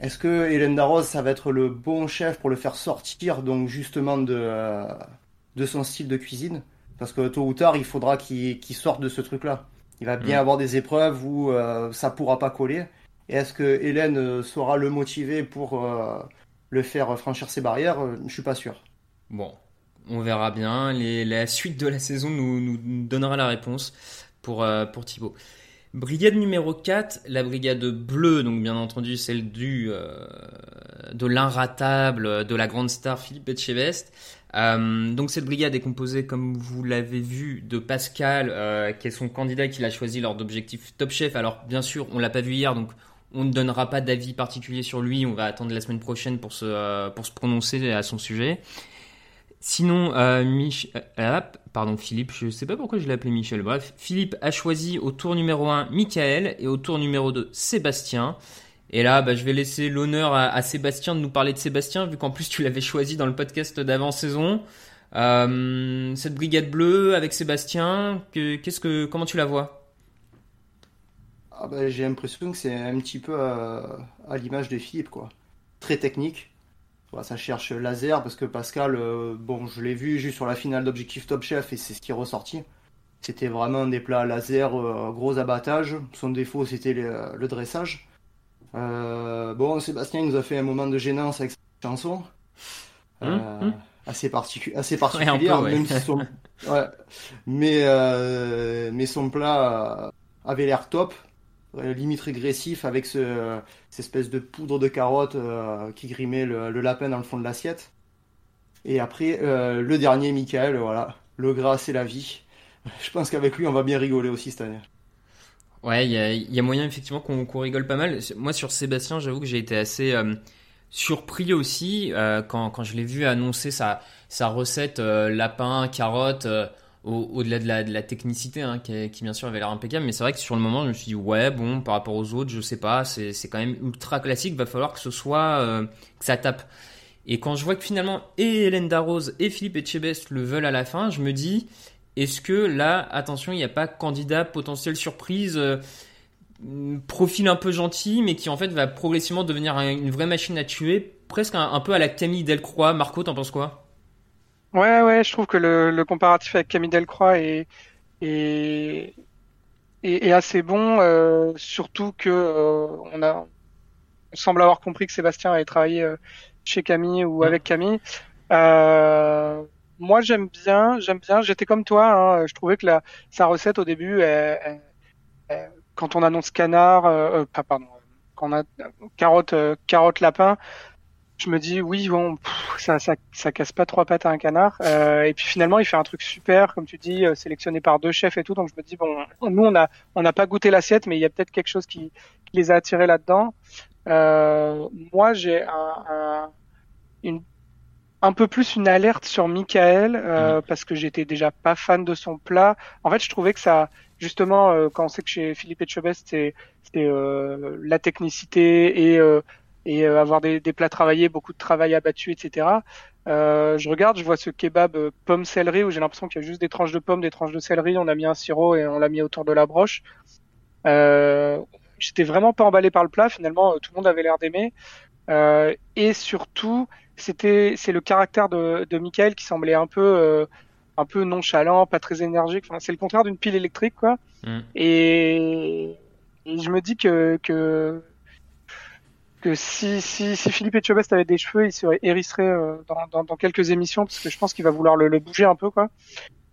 Est-ce que Hélène Darroze, ça va être le bon chef pour le faire sortir, donc justement de, euh, de son style de cuisine? Parce que tôt ou tard, il faudra qu'il sorte de ce truc-là. Il va bien Mm. avoir des épreuves où euh, ça pourra pas coller. Et est-ce que Hélène euh, saura le motiver pour euh, le faire franchir ses barrières? Je suis pas sûr. Bon, on verra bien. Les- la suite de la saison nous, nous donnera la réponse pour, pour Thibaut. Brigade numéro 4, la brigade bleue, donc bien entendu celle du euh, de l'inratable, de la grande star Philippe Etchebest. Euh, donc cette brigade est composée, comme vous l'avez vu, de Pascal, euh, qui est son candidat qu'il a choisi lors d'objectif Top Chef. Alors bien sûr, on l'a pas vu hier, donc on ne donnera pas d'avis particulier sur lui. On va attendre la semaine prochaine pour se, euh, pour se prononcer à son sujet. Sinon, euh, euh, pardon, Philippe, je sais pas pourquoi je l'ai appelé Michel. Bref, Philippe a choisi au tour numéro 1 Michael et au tour numéro 2 Sébastien. Et là, bah, je vais laisser l'honneur à, à Sébastien de nous parler de Sébastien, vu qu'en plus tu l'avais choisi dans le podcast d'avant-saison. Euh, cette brigade bleue avec Sébastien, que, qu'est-ce que, comment tu la vois? Ah bah, j'ai l'impression que c'est un petit peu euh, à l'image de Philippe, quoi. Très technique. Ça cherche laser parce que Pascal, euh, bon, je l'ai vu juste sur la finale d'Objectif Top Chef et c'est ce qui est ressorti. C'était vraiment des plats laser, euh, gros abattage. Son défaut, c'était le, le dressage. Euh, bon, Sébastien il nous a fait un moment de gênance avec cette chanson. Hum, hum. assez, particu- assez Ouais, un peu, particulière, ouais. même si son, ouais. mais, mais son plat avait l'air top, limite régressif avec ce, cette espèce de poudre de carotte euh, qui grimait le, le lapin dans le fond de l'assiette. Et après, euh, le dernier, Michael, voilà, le gras c'est la vie. Je pense qu'avec lui, on va bien rigoler aussi cette année. Ouais, il y y a moyen effectivement qu'on qu'on rigole pas mal. Moi, sur Sébastien, j'avoue que j'ai été assez euh, surpris aussi euh, quand, quand je l'ai vu annoncer sa, sa recette euh, lapin, carotte, au- au-delà de la, technicité, hein, qui, bien sûr avait l'air impeccable. Mais c'est vrai que sur le moment, je me suis dit, ouais, bon, par rapport aux autres, je sais pas, c'est quand même ultra classique, va falloir que ce soit, euh, que ça tape. Et quand je vois que finalement, et Hélène Darroze et Philippe Etchebest le veulent à la fin, je me dis, est-ce que là, attention, il n'y a pas candidat potentiel surprise, euh, profil un peu gentil, mais qui en fait va progressivement devenir un- une vraie machine à tuer, presque un, un peu à la Camille Delcroix. Marco, t'en penses quoi? Ouais, ouais, je trouve que le, le comparatif avec Camille Delcroix est, est, est, est assez bon, euh, surtout que euh, on a, on semble avoir compris que Sébastien avait travaillé euh, chez Camille ou avec Camille. Euh, moi, j'aime bien, j'aime bien. J'étais comme toi, hein, je trouvais que la, sa recette au début, elle- elle- quand on annonce canard, euh, pas pardon, quand on a carotte, carotte lapin, je me dis oui bon pff, ça, ça ça casse pas trois pattes à un canard. Euh, et puis finalement il fait un truc super comme tu dis euh, sélectionné par deux chefs et tout. Donc je me dis bon nous on a on n'a pas goûté l'assiette mais il y a peut-être quelque chose qui, qui les a attirés là-dedans. Euh, moi j'ai un, un une un peu plus une alerte sur Michael euh, parce que j'étais déjà pas fan de son plat. En fait je trouvais que ça justement, euh, quand on sait que chez Philippe Etchebest, c'est euh, la technicité et, euh, et euh, avoir des, des, plats travaillés, beaucoup de travail abattu, etc. Euh, je regarde, je vois ce kebab pomme céleri où j'ai l'impression qu'il y a juste des tranches de pommes, des tranches de céleri, on a mis un sirop et on l'a mis autour de la broche. J'étais vraiment pas emballé par le plat, finalement tout le monde avait l'air d'aimer. et surtout, c'était c'est le caractère de, de Michael qui semblait un peu un peu nonchalant, pas très énergique. Enfin, c'est le contraire d'une pile électrique, quoi. Mm. Et... je me dis que que que si, si, si Philippe Etchebest avait des cheveux, il serait hérissé euh, dans, dans, quelques émissions parce que je pense qu'il va vouloir le, bouger un peu, quoi.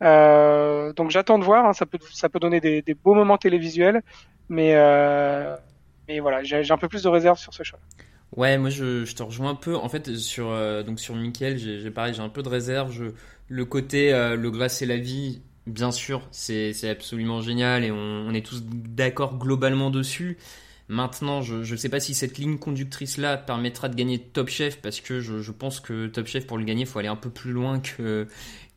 Euh, donc j'attends de voir. Hein, ça peut ça peut donner des, beaux moments télévisuels, mais euh, mais voilà, j'ai un peu plus de réserve sur ce choix. Ouais, moi je, je, te rejoins un peu. En fait, sur donc sur Michael, j'ai pareil, j'ai un peu de réserve. Je le côté euh, le gras c'est la vie, bien sûr, c'est absolument génial et on, est tous d'accord globalement dessus. Maintenant, je ne sais pas si cette ligne conductrice-là permettra de gagner Top Chef parce que je, pense que Top Chef, pour le gagner, il faut aller un peu plus loin que,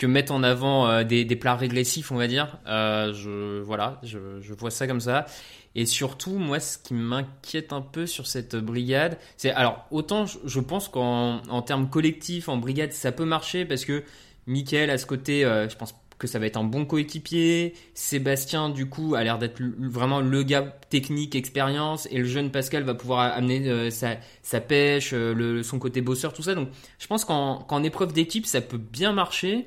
mettre en avant euh, des, plats régressifs, on va dire. Euh, je, voilà, je, vois ça comme ça. Et surtout, moi, ce qui m'inquiète un peu sur cette brigade, c'est alors autant je, pense qu'en termes collectifs, en brigade, ça peut marcher parce que Michael à ce côté, euh, je pense que ça va être un bon coéquipier. Sébastien, du coup, a l'air d'être vraiment le gars technique, expérience. Et le jeune Pascal va pouvoir amener euh, sa, pêche, euh, son côté bosseur, tout ça. Donc, je pense qu'en épreuve d'équipe, ça peut bien marcher.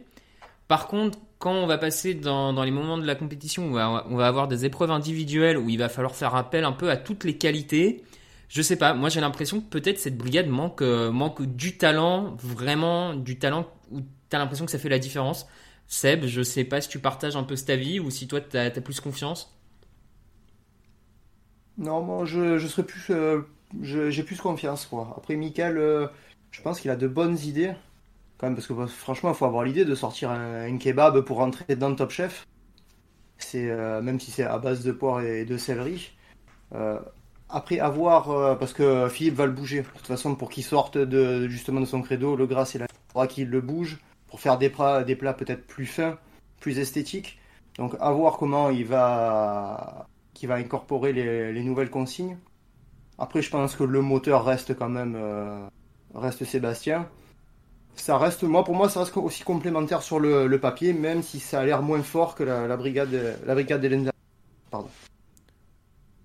Par contre, quand on va passer dans, les moments de la compétition où on va, avoir des épreuves individuelles où il va falloir faire appel un peu à toutes les qualités, je sais pas, moi j'ai l'impression que peut-être cette brigade manque, manque du talent, vraiment du talent où T'as l'impression que ça fait la différence. Seb, je sais pas si tu partages un peu cet avis ou si toi tu as, plus confiance. Non, moi je, serais plus. Euh, j'ai plus confiance quoi. Après, Michael, euh, je pense qu'il a de bonnes idées. Quand même, parce que franchement, il faut avoir l'idée de sortir un, kebab pour rentrer dans le Top Chef. C'est euh, même si c'est à base de poire et de céleri. après avoir, parce que Philippe va le bouger. De toute façon, pour qu'il sorte de justement de son credo, le gras c'est faudra qu'il le bouge pour faire des plats, peut-être plus fins, plus esthétiques. Donc à voir comment il va, va incorporer les, nouvelles consignes. Après, je pense que le moteur reste quand même euh, reste Sébastien. Ça reste, moi pour moi, ça reste aussi complémentaire sur le, papier, même si ça a l'air moins fort que la, brigade, la brigade Pardon.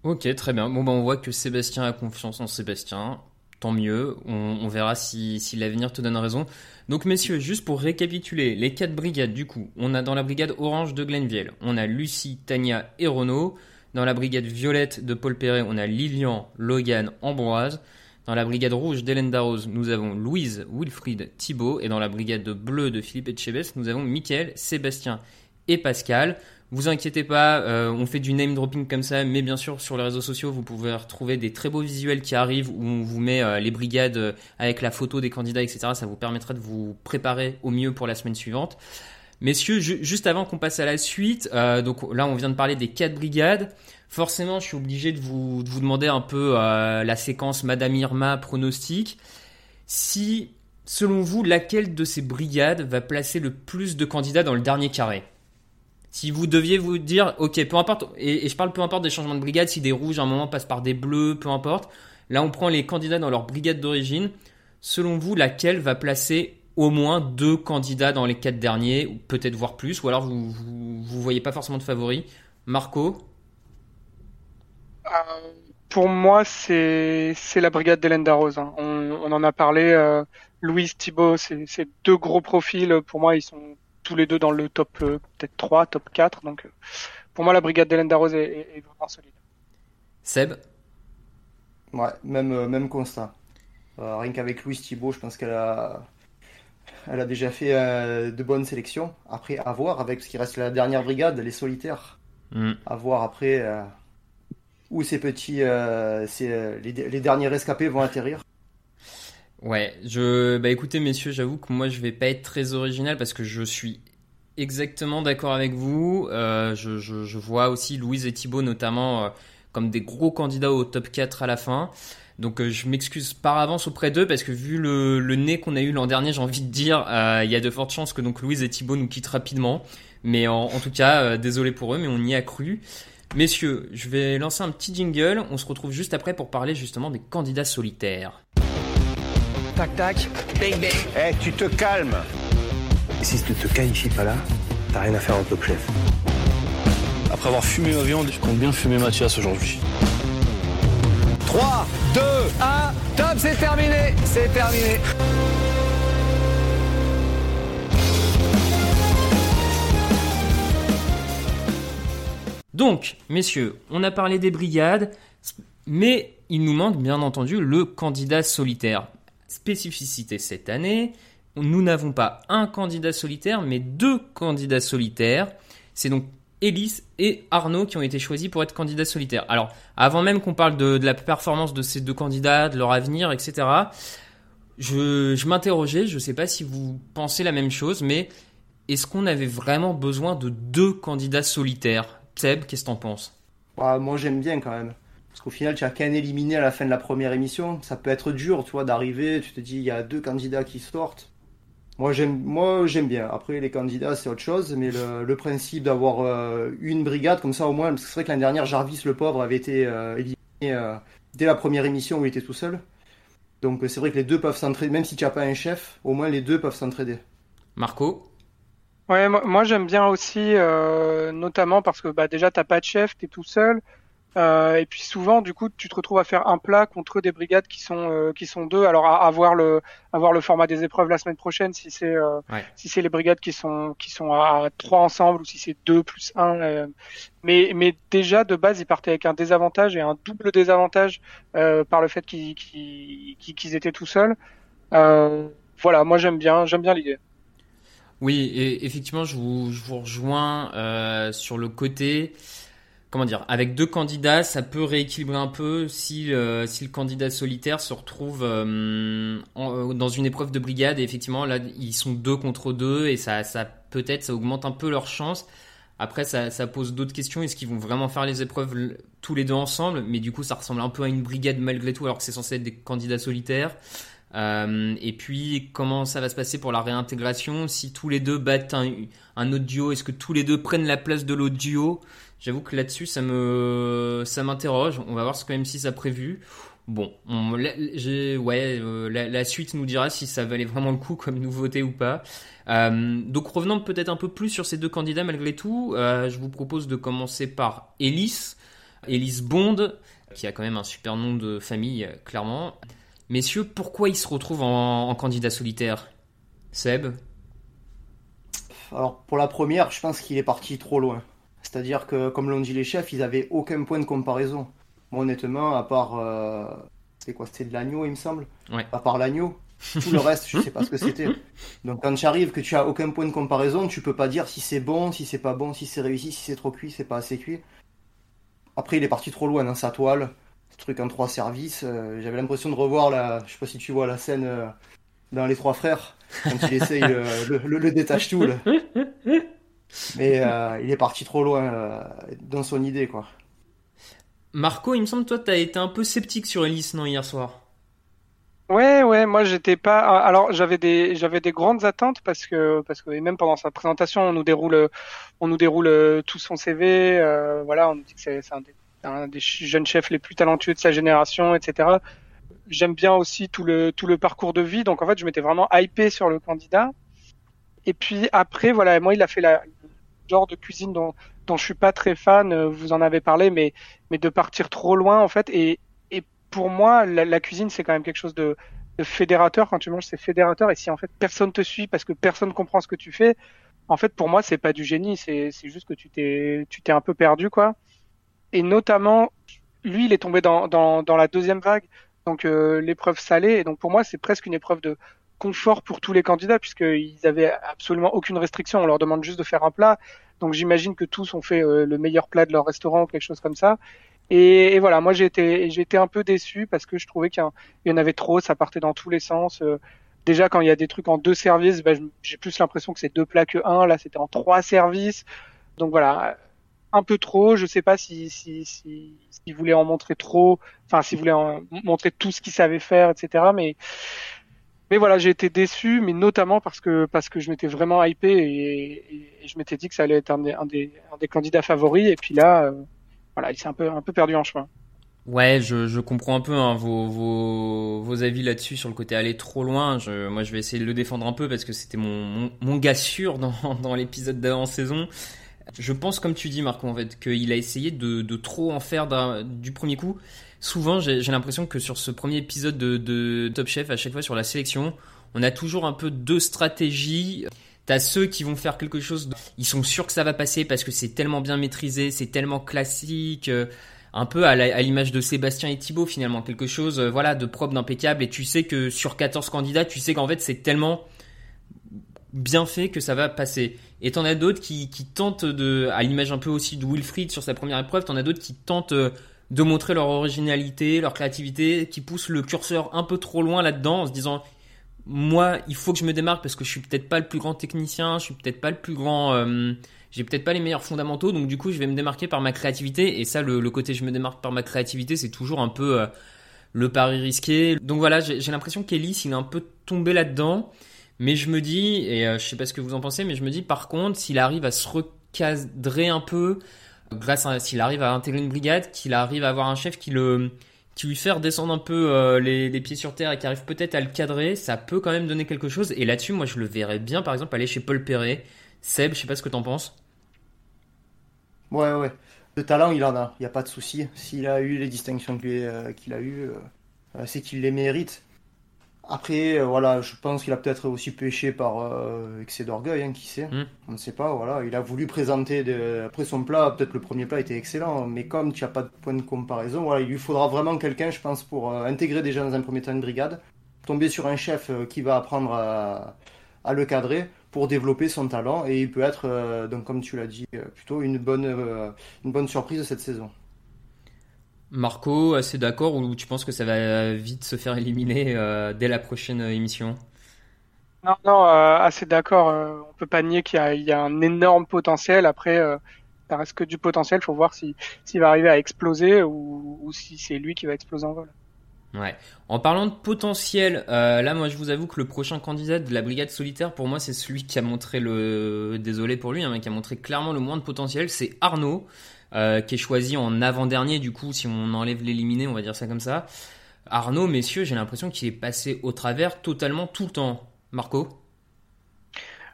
Ok, très bien. Bon, ben, on voit que Sébastien a confiance en Sébastien tant mieux. On, verra si, l'avenir te donne raison. Donc, messieurs, juste pour récapituler, les quatre brigades, du coup, on a dans la brigade orange de Glenville, on a Lucie, Tania et Renaud. Dans la brigade violette de Paul Perret, on a Lilian, Logan, Ambroise. Dans la brigade rouge d'Hélène Darroze, nous avons Louise, Wilfried, Thibault. Et dans la brigade bleue de Philippe Etchebest, nous avons Mickaël, Sébastien et Pascal. Vous inquiétez pas, euh, on fait du name dropping comme ça, mais bien sûr sur les réseaux sociaux vous pouvez retrouver des très beaux visuels qui arrivent où on vous met euh, les brigades euh, avec la photo des candidats, etc. Ça vous permettra de vous préparer au mieux pour la semaine suivante. Messieurs, juste avant qu'on passe à la suite, donc là on vient de parler des quatre brigades. Forcément, je suis obligé de vous, de vous demander un peu la séquence Madame Irma pronostic. Si, selon vous, laquelle de ces brigades va placer le plus de candidats dans le dernier carré? Si vous deviez vous dire, ok, peu importe, et, je parle peu importe des changements de brigade, si des rouges à un moment passent par des bleus, peu importe. Là, on prend les candidats dans leur brigade d'origine. Selon vous, laquelle va placer au moins deux candidats dans les quatre derniers, ou peut-être voir plus, ou alors vous, vous, voyez pas forcément de favoris? Marco? Euh, Pour moi, c'est la brigade d'Hélène Darroze. Hein. On, en a parlé. Euh, Louise Thibault, c'est deux gros profils. Pour moi, ils sont tous les deux dans le top euh, peut-être 3, top 4. Donc euh, pour moi, la brigade d'Hélène Darroze est, vraiment solide. Seb? Ouais, même, euh, même constat. rien qu'avec Louise Thibault, je pense qu'elle a, elle a déjà fait de bonnes sélections. Après, à voir avec ce qui reste la dernière brigade, les solitaires. Mm. À voir après où ces petits, les, les, derniers rescapés vont atterrir. Ouais, je, bah écoutez messieurs, j'avoue que moi je vais pas être très original parce que je suis exactement d'accord avec vous. Euh, je, je, vois aussi Louise et Thibaut notamment euh, comme des gros candidats au top 4 à la fin. Donc euh, je m'excuse par avance auprès d'eux parce que vu le, le nez qu'on a eu l'an dernier, j'ai envie de dire, il y a de fortes chances que donc Louise et Thibaut nous quittent rapidement. Mais en, en tout cas, désolé pour eux, mais on y a cru. Messieurs, je vais lancer un petit jingle. On se retrouve juste après pour parler justement des candidats solitaires. Tac tac, bang bang. Eh, tu te calmes Et si tu te qualifies pas là, t'as rien à faire en top chef. Après avoir fumé ma viande, je compte bien fumer Mathias aujourd'hui. 3, 2, 1, top, c'est terminé, c'est terminé. Donc, messieurs, on a parlé des brigades, mais il nous manque bien entendu le candidat solitaire. Spécificité cette année, nous n'avons pas un candidat solitaire, mais deux candidats solitaires. C'est donc Élise et Arnaud qui ont été choisis pour être candidats solitaires. Alors, avant même qu'on parle de, la performance de ces deux candidats, de leur avenir, etc., je, je m'interrogeais, je ne sais pas si vous pensez la même chose, mais est-ce qu'on avait vraiment besoin de deux candidats solitaires? Seb, qu'est-ce que t'en penses? Bah, Moi, j'aime bien quand même. Parce qu'au final, tu as qu'un éliminé à la fin de la première émission. Ça peut être dur, tu vois, d'arriver, tu te dis, il y a deux candidats qui sortent. Moi j'aime, moi j'aime bien. Après les candidats c'est autre chose, mais le, le principe d'avoir euh, une brigade comme ça au moins, parce que c'est vrai que l'année dernière Jarvis le pauvre avait été euh, éliminé euh, dès la première émission où il était tout seul. Donc c'est vrai que les deux peuvent s'entraider, même si tu n'as pas un chef, au moins les deux peuvent s'entraider. Marco? Ouais, moi, moi j'aime bien aussi, notamment parce que bah, déjà t'as pas de chef, t'es tout seul. Euh, et puis souvent, du coup, tu te retrouves à faire un plat contre des brigades qui sont euh, qui sont deux. Alors à, à, voir le à voir le format des épreuves la semaine prochaine, si c'est euh, ouais. si c'est les brigades qui sont qui sont à trois ensemble ou si c'est deux plus un. mais mais déjà de base, ils partaient avec un désavantage et un double désavantage par le fait qu'ils qu'ils qu'ils étaient tout seuls. voilà, moi j'aime bien j'aime bien l'idée. Oui, et effectivement, je vous, je vous rejoins sur le côté comment dire, avec deux candidats, ça peut rééquilibrer un peu si, euh, si le candidat solitaire se retrouve euh, en, dans une épreuve de brigade. Et effectivement là ils sont deux contre deux et ça, ça peut-être ça augmente un peu leur chance. Après ça, pose d'autres questions, est-ce qu'ils vont vraiment faire les épreuves tous les deux ensemble? Mais du coup ça ressemble un peu à une brigade malgré tout alors que c'est censé être des candidats solitaires. Euh, et puis comment ça va se passer pour la réintégration? Si tous les deux battent un, un autre duo, est-ce que tous les deux prennent la place de l'autre duo? J'avoue que là-dessus, ça me, ça m'interroge. On va voir ce que M6 a prévu. Bon, on, j'ai, ouais, euh, la, la, suite nous dira si ça valait vraiment le coup comme nouveauté ou pas. Euh, donc revenons peut-être un peu plus sur ces deux candidats malgré tout. Euh, je vous propose de commencer par Elise, Elise Bond, qui a quand même un super nom de famille, clairement. Messieurs, pourquoi il se retrouve en candidat solitaire? Seb? Alors pour la première, je pense qu'il est parti trop loin. C'est-à-dire que, comme l'ont dit les chefs, ils avaient aucun point de comparaison. Moi, honnêtement, à part. Euh, c'était quoi C'était de l'agneau, il me semble ouais. À part l'agneau. Tout le reste, je sais pas ce que c'était. Donc, quand tu arrives que tu as aucun point de comparaison, tu peux pas dire si c'est bon, si c'est pas bon, si c'est réussi, si c'est trop cuit, c'est pas assez cuit. Après, il est parti trop loin dans sa toile. Ce truc en trois services. Euh, J'avais l'impression de revoir la. Je sais pas si tu vois la scène euh, dans Les Trois Frères, quand il essaye le, le, le, le détache tout. Là. Mais euh, il est parti trop loin euh, dans son idée, quoi. Marco, il me semble que toi, tu as été un peu sceptique sur Elise, non, hier soir? Ouais, ouais, moi j'étais pas. Alors j'avais des j'avais des grandes attentes parce que parce que même pendant sa présentation, on nous déroule on nous déroule tout son CV. Euh, voilà, on nous dit que c'est un, un, des jeunes chefs les plus talentueux de sa génération, etc. J'aime bien aussi tout le tout le parcours de vie. Donc en fait, je m'étais vraiment hypé sur le candidat. Et puis après, voilà, moi il a fait la, genre de cuisine dont, je suis pas très fan, euh, vous en avez parlé, mais, mais de partir trop loin en fait. Et, et pour moi, la, cuisine c'est quand même quelque chose de, de fédérateur. Quand tu manges, c'est fédérateur. Et si en fait personne te suit parce que personne comprend ce que tu fais, en fait pour moi c'est pas du génie, c'est juste que tu t'es tu t'es un peu perdu quoi. Et notamment, lui il est tombé dans, dans, dans la deuxième vague, donc euh, l'épreuve salée. Et donc pour moi c'est presque une épreuve de confort pour tous les candidats puisqu'ils avaient absolument aucune restriction. On leur demande juste de faire un plat. Donc j'imagine que tous ont fait euh, le meilleur plat de leur restaurant ou quelque chose comme ça. Et, et voilà, moi j'ai été, un peu déçu parce que je trouvais qu'il y, en avait trop, ça partait dans tous les sens. Euh, déjà quand il y a des trucs en deux services, bah, j'ai plus l'impression que c'est deux plats que un. Là c'était en trois services. Donc voilà, un peu trop. Je sais pas si si si s'il voulait en montrer trop, enfin s'il voulait en montrer tout ce qu'il savait faire, etc. Mais mais voilà, j'ai été déçu, mais notamment parce que parce que je m'étais vraiment hypé et, je m'étais dit que ça allait être un des, candidats favoris. Et puis là, euh, voilà, il s'est un peu un peu perdu en chemin. Ouais, je, je comprends un peu hein, vos, vos, vos avis là-dessus sur le côté aller trop loin. Je, moi, je vais essayer de le défendre un peu parce que c'était mon, mon, mon, gars sûr dans, dans l'épisode d'avant-saison. Je pense, comme tu dis, Marco, en fait, qu'il a essayé de, de trop en faire du premier coup. Souvent, j'ai l'impression que sur ce premier épisode de, de Top Chef, à chaque fois sur la sélection, on a toujours un peu deux stratégies. T'as ceux qui vont faire quelque chose, ils sont sûrs que ça va passer parce que c'est tellement bien maîtrisé, c'est tellement classique, euh, un peu à l'image de Sébastien et Thibaut finalement, quelque chose euh, voilà de propre, d'impeccable et tu sais que sur 14 candidats, tu sais qu'en fait c'est tellement bien fait que ça va passer. Et t'en as d'autres qui, qui tentent de, à l'image un peu aussi de Wilfried sur sa première épreuve, t'en as d'autres qui tentent euh, de montrer leur originalité, leur créativité, qui poussent le curseur un peu trop loin là-dedans en se disant moi, il faut que je me démarque parce que je suis peut-être pas le plus grand technicien, je suis peut-être pas le plus grand, euh, j'ai peut-être pas les meilleurs fondamentaux, donc du coup, je vais me démarquer par ma créativité. Et ça, le, le côté je me démarque par ma créativité, c'est toujours un peu euh, le pari risqué. Donc voilà, j'ai l'impression qu'Ellis, il est un peu tombé là-dedans. Mais je me dis, et euh, je sais pas ce que vous en pensez, mais je me dis par contre, s'il arrive à se recadrer un peu, grâce à s'il arrive à intégrer une brigade, qu'il arrive à avoir un chef qui le qui lui fait redescendre un peu euh, les, les, pieds sur terre et qui arrive peut-être à le cadrer, ça peut quand même donner quelque chose. Et là-dessus, moi, je le verrais bien, par exemple, aller chez Paul Perret. Seb, je sais pas ce que t'en penses. Ouais, ouais. Le talent, il en a, il n'y a pas de souci. S'il a eu les distinctions qu'il euh, a eues, c'est qu'il les mérite. Après, euh, voilà, je pense qu'il a peut-être aussi péché par euh, excès d'orgueil, hein, qui sait. Hmm. On ne sait pas, voilà. Il a voulu présenter, de... après son plat, peut-être le premier plat était excellent, mais comme tu n'as pas de point de comparaison, voilà, il lui faudra vraiment quelqu'un, je pense, pour euh, intégrer déjà dans un premier temps une brigade, tomber sur un chef qui va apprendre à, à, le cadrer pour développer son talent, et il peut être, donc comme tu l'as dit, plutôt une bonne, une bonne surprise cette saison. Marco, assez d'accord ou tu penses que ça va vite se faire éliminer euh, dès la prochaine émission? Non, non, euh, assez d'accord. Euh, on peut pas nier qu'il y, a un énorme potentiel. Après, ça reste que du potentiel. Il faut voir s'il va arriver à exploser ou, si c'est lui qui va exploser en vol. Ouais. En parlant de potentiel, là, moi, je vous avoue que le prochain candidat de la brigade solitaire, pour moi, c'est celui qui a montré le, désolé pour lui, hein, mais qui a montré clairement le moins de potentiel. C'est Arnaud. Euh, qui est choisi en avant-dernier, du coup, si on enlève l'éliminé, on va dire ça comme ça. Arnaud, messieurs, j'ai l'impression qu'il est passé au travers totalement tout le temps. Marco?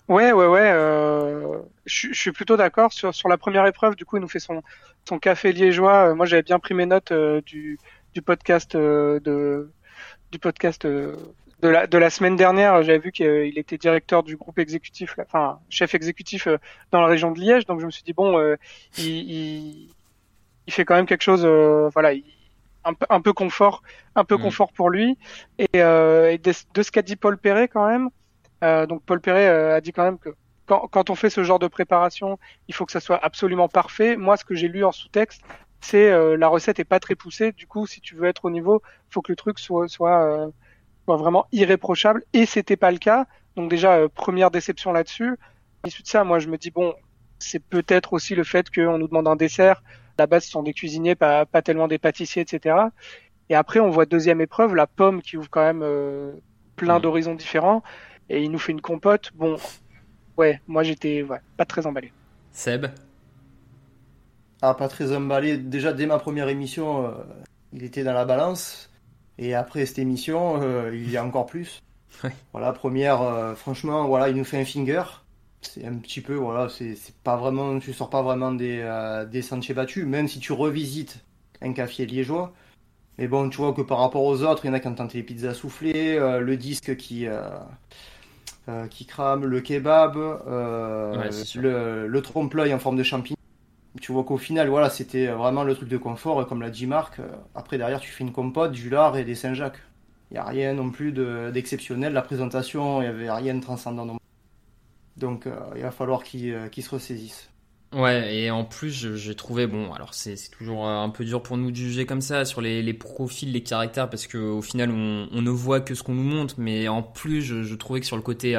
Ouais, ouais, ouais. Euh, je, suis plutôt d'accord sur, sur la première épreuve. Du coup, il nous fait son, son café liégeois. Euh, moi, j'avais bien pris mes notes du, du podcast de du podcast de la, de la semaine dernière, j'avais vu qu'il était directeur du groupe exécutif, enfin chef exécutif euh, dans la région de Liège. Donc je me suis dit bon, euh, il, il, il, fait quand même quelque chose, euh, voilà, un, peu, un peu confort, un peu mmh. confort pour lui. Et, et de, ce qu'a dit Paul Perret quand même. donc Paul Perret a dit quand même que quand, quand, on fait ce genre de préparation, il faut que ça soit absolument parfait. Moi, ce que j'ai lu en sous-texte, c'est la recette est pas très poussée. Du coup, si tu veux être au niveau, faut que le truc soit, soit vraiment irréprochable et c'était pas le cas. Donc déjà euh, première déception là-dessus. Ensuite de ça, moi je me dis bon, c'est peut-être aussi le fait qu'on nous demande un dessert. À la base, ce sont des cuisiniers, pas, pas tellement des pâtissiers, etc. Et après, on voit deuxième épreuve, la pomme qui ouvre quand même euh, plein mmh. d'horizons différents. Et il nous fait une compote. Bon, ouais, moi j'étais ouais, pas très emballé. Seb Ah, pas très emballé. Déjà, dès ma première émission, euh, il était dans la balance. Et après cette émission, euh, il y a encore plus. Voilà, première, euh, franchement, voilà, il nous fait un finger. C'est un petit peu, voilà, c'est pas vraiment, tu sors pas vraiment des, euh, des sentiers battus, même si tu revisites un café liégeois. Mais bon, tu vois que par rapport aux autres, il y en a qui ont tenté les pizzas soufflées, le disque qui, qui crame, le kebab, le, le trompe-l'œil en forme de champignon tu vois qu'au final, voilà, c'était vraiment le truc de confort. comme l'a dit Marc, euh, après derrière, tu fais une compote, du lard et des Saint-Jacques. Il n'y a rien non plus d'exceptionnel. la présentation, il n'y avait rien de transcendant. Donc euh, il va falloir qu'ils euh, se ressaisissent. Ouais, et en plus, j'ai trouvé, bon, alors c'est toujours un peu dur pour nous de juger comme ça sur les, profils, les caractères, parce qu'au final, on, ne voit que ce qu'on nous montre, mais en plus, je, trouvais que sur le côté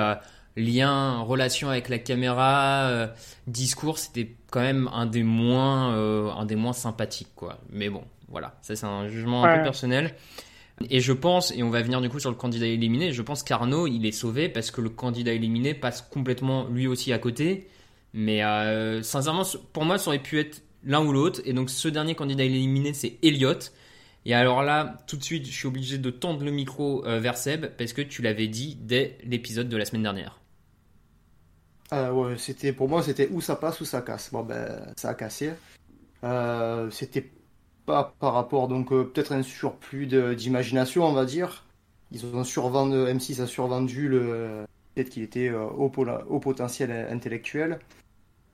lien, relation avec la caméra, euh, discours, c'était quand même un des moins, euh, un des moins sympathiques, quoi. Mais bon, voilà, ça c'est un jugement un peu personnel. Et je pense, et on va venir du coup sur le candidat éliminé, je pense qu'Arnaud, il est sauvé parce que le candidat éliminé passe complètement lui aussi à côté. Mais euh, sincèrement, pour moi, ça aurait pu être l'un ou l'autre. Et donc ce dernier candidat éliminé, c'est Elliot. Et alors là, tout de suite, je suis obligé de tendre le micro vers Seb parce que tu l'avais dit dès l'épisode de la semaine dernière. Euh, ouais, c'était pour moi c'était où ça passe ou ça casse. Bon ben ça a cassé. Euh, c'était pas par rapport donc euh, peut-être un surplus d'imagination on va dire. Ils ont survendu M6 a survendu le peut-être qu'il était au, potentiel intellectuel.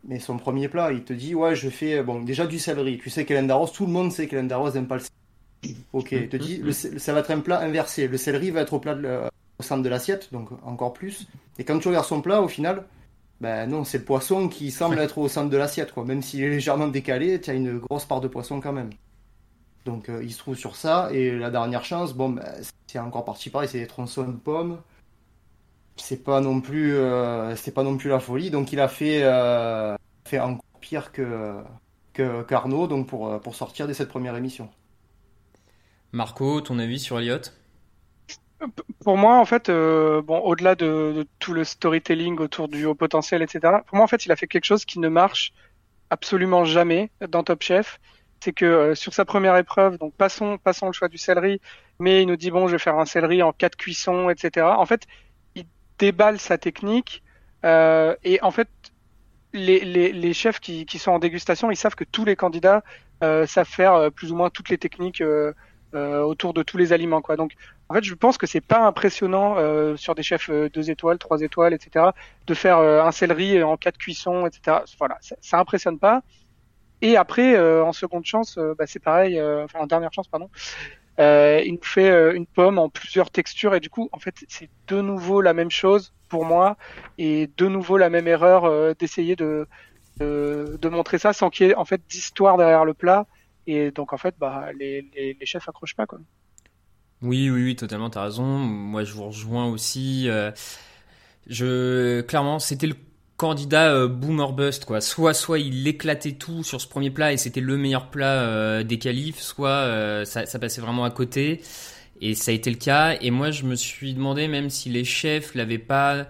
Mais son premier plat, il te dit ouais je fais bon déjà du céleri. Tu sais qu'Hélène Darroze, tout le monde sait qu'Hélène Darroze n'aime pas le céleri. Ok, il te dit ça va être un plat inversé. Le céleri va être au plat au centre de l'assiette, donc encore plus. Et quand tu regardes son plat, au final, ben non, c'est le poisson qui semble être au centre de l'assiette, quoi. Même s'il est légèrement décalé, tu as une grosse part de poisson quand même. Donc euh, il se trouve sur ça, et la dernière chance, bon, ben, c'est encore parti pareil, c'est des tronçons de pommes. C'est pas non plus, euh, c'est pas non plus la folie. Donc il a fait, euh, fait encore pire que, que qu'Arnaud, donc pour, pour sortir de cette première émission. Marco, ton avis sur Elliot pour moi, en fait, euh, bon, au-delà de, de, tout le storytelling autour du haut potentiel, etc. Pour moi, en fait, il a fait quelque chose qui ne marche absolument jamais dans Top Chef. C'est que euh, sur sa première épreuve, donc passons, passons le choix du céleri, mais il nous dit bon, je vais faire un céleri en quatre cuissons, etc. En fait, il déballe sa technique euh, et en fait, les, les, les chefs qui, qui, sont en dégustation, ils savent que tous les candidats euh, savent faire euh, plus ou moins toutes les techniques euh, autour de tous les aliments, quoi. Donc en fait, je pense que c'est pas impressionnant euh, sur des chefs euh, deux étoiles, trois étoiles, etc., de faire euh, un céleri en quatre cuissons, etc. Voilà, ça, ça impressionne pas. Et après, euh, en seconde chance, euh, bah, c'est pareil, enfin en dernière chance, pardon, il nous fait une pomme en plusieurs textures et du coup, en fait, c'est de nouveau la même chose pour moi et de nouveau la même erreur d'essayer de, de, de montrer ça sans qu'il y ait en fait d'histoire derrière le plat. Et donc en fait, bah, les, les, les chefs accrochent pas quoi. Oui, oui, oui, totalement, t'as raison. Moi, je vous rejoins aussi. Euh, je, clairement, c'était le candidat euh, boomer bust, quoi. Soit, soit il éclatait tout sur ce premier plat et c'était le meilleur plat euh, des qualifs, soit ça, passait vraiment à côté. Et ça a été le cas. Et moi, je me suis demandé même si les chefs l'avaient pas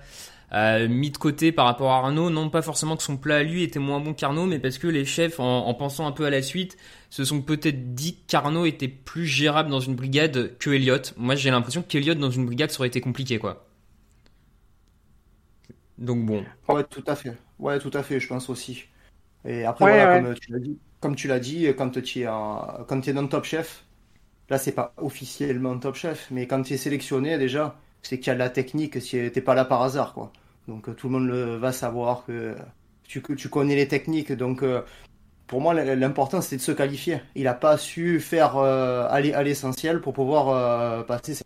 mis de côté par rapport à Arnaud. Non pas forcément que son plat à lui était moins bon qu'Arnaud, mais parce que les chefs, en, pensant un peu à la suite, se sont peut-être dit qu'Arnaud était plus gérable dans une brigade que Elliot. Moi, j'ai l'impression qu'Elliot dans une brigade, ça aurait été compliqué, quoi. Donc bon. Ouais, tout à fait. Ouais, tout à fait, je pense aussi. Et après, ouais, voilà, ouais. comme tu l'as dit, comme tu l'as dit, quand tu es, en... quand es dans Top Chef, là, c'est pas officiellement Top Chef, mais quand tu es sélectionné déjà, c'est qu'il y a de la technique, si t'es pas là par hasard, quoi. Donc tout le monde le, va savoir que tu, tu connais les techniques. Donc euh, pour moi, l'important c'est de se qualifier. Il n'a pas su faire euh, aller à l'essentiel pour pouvoir euh, passer.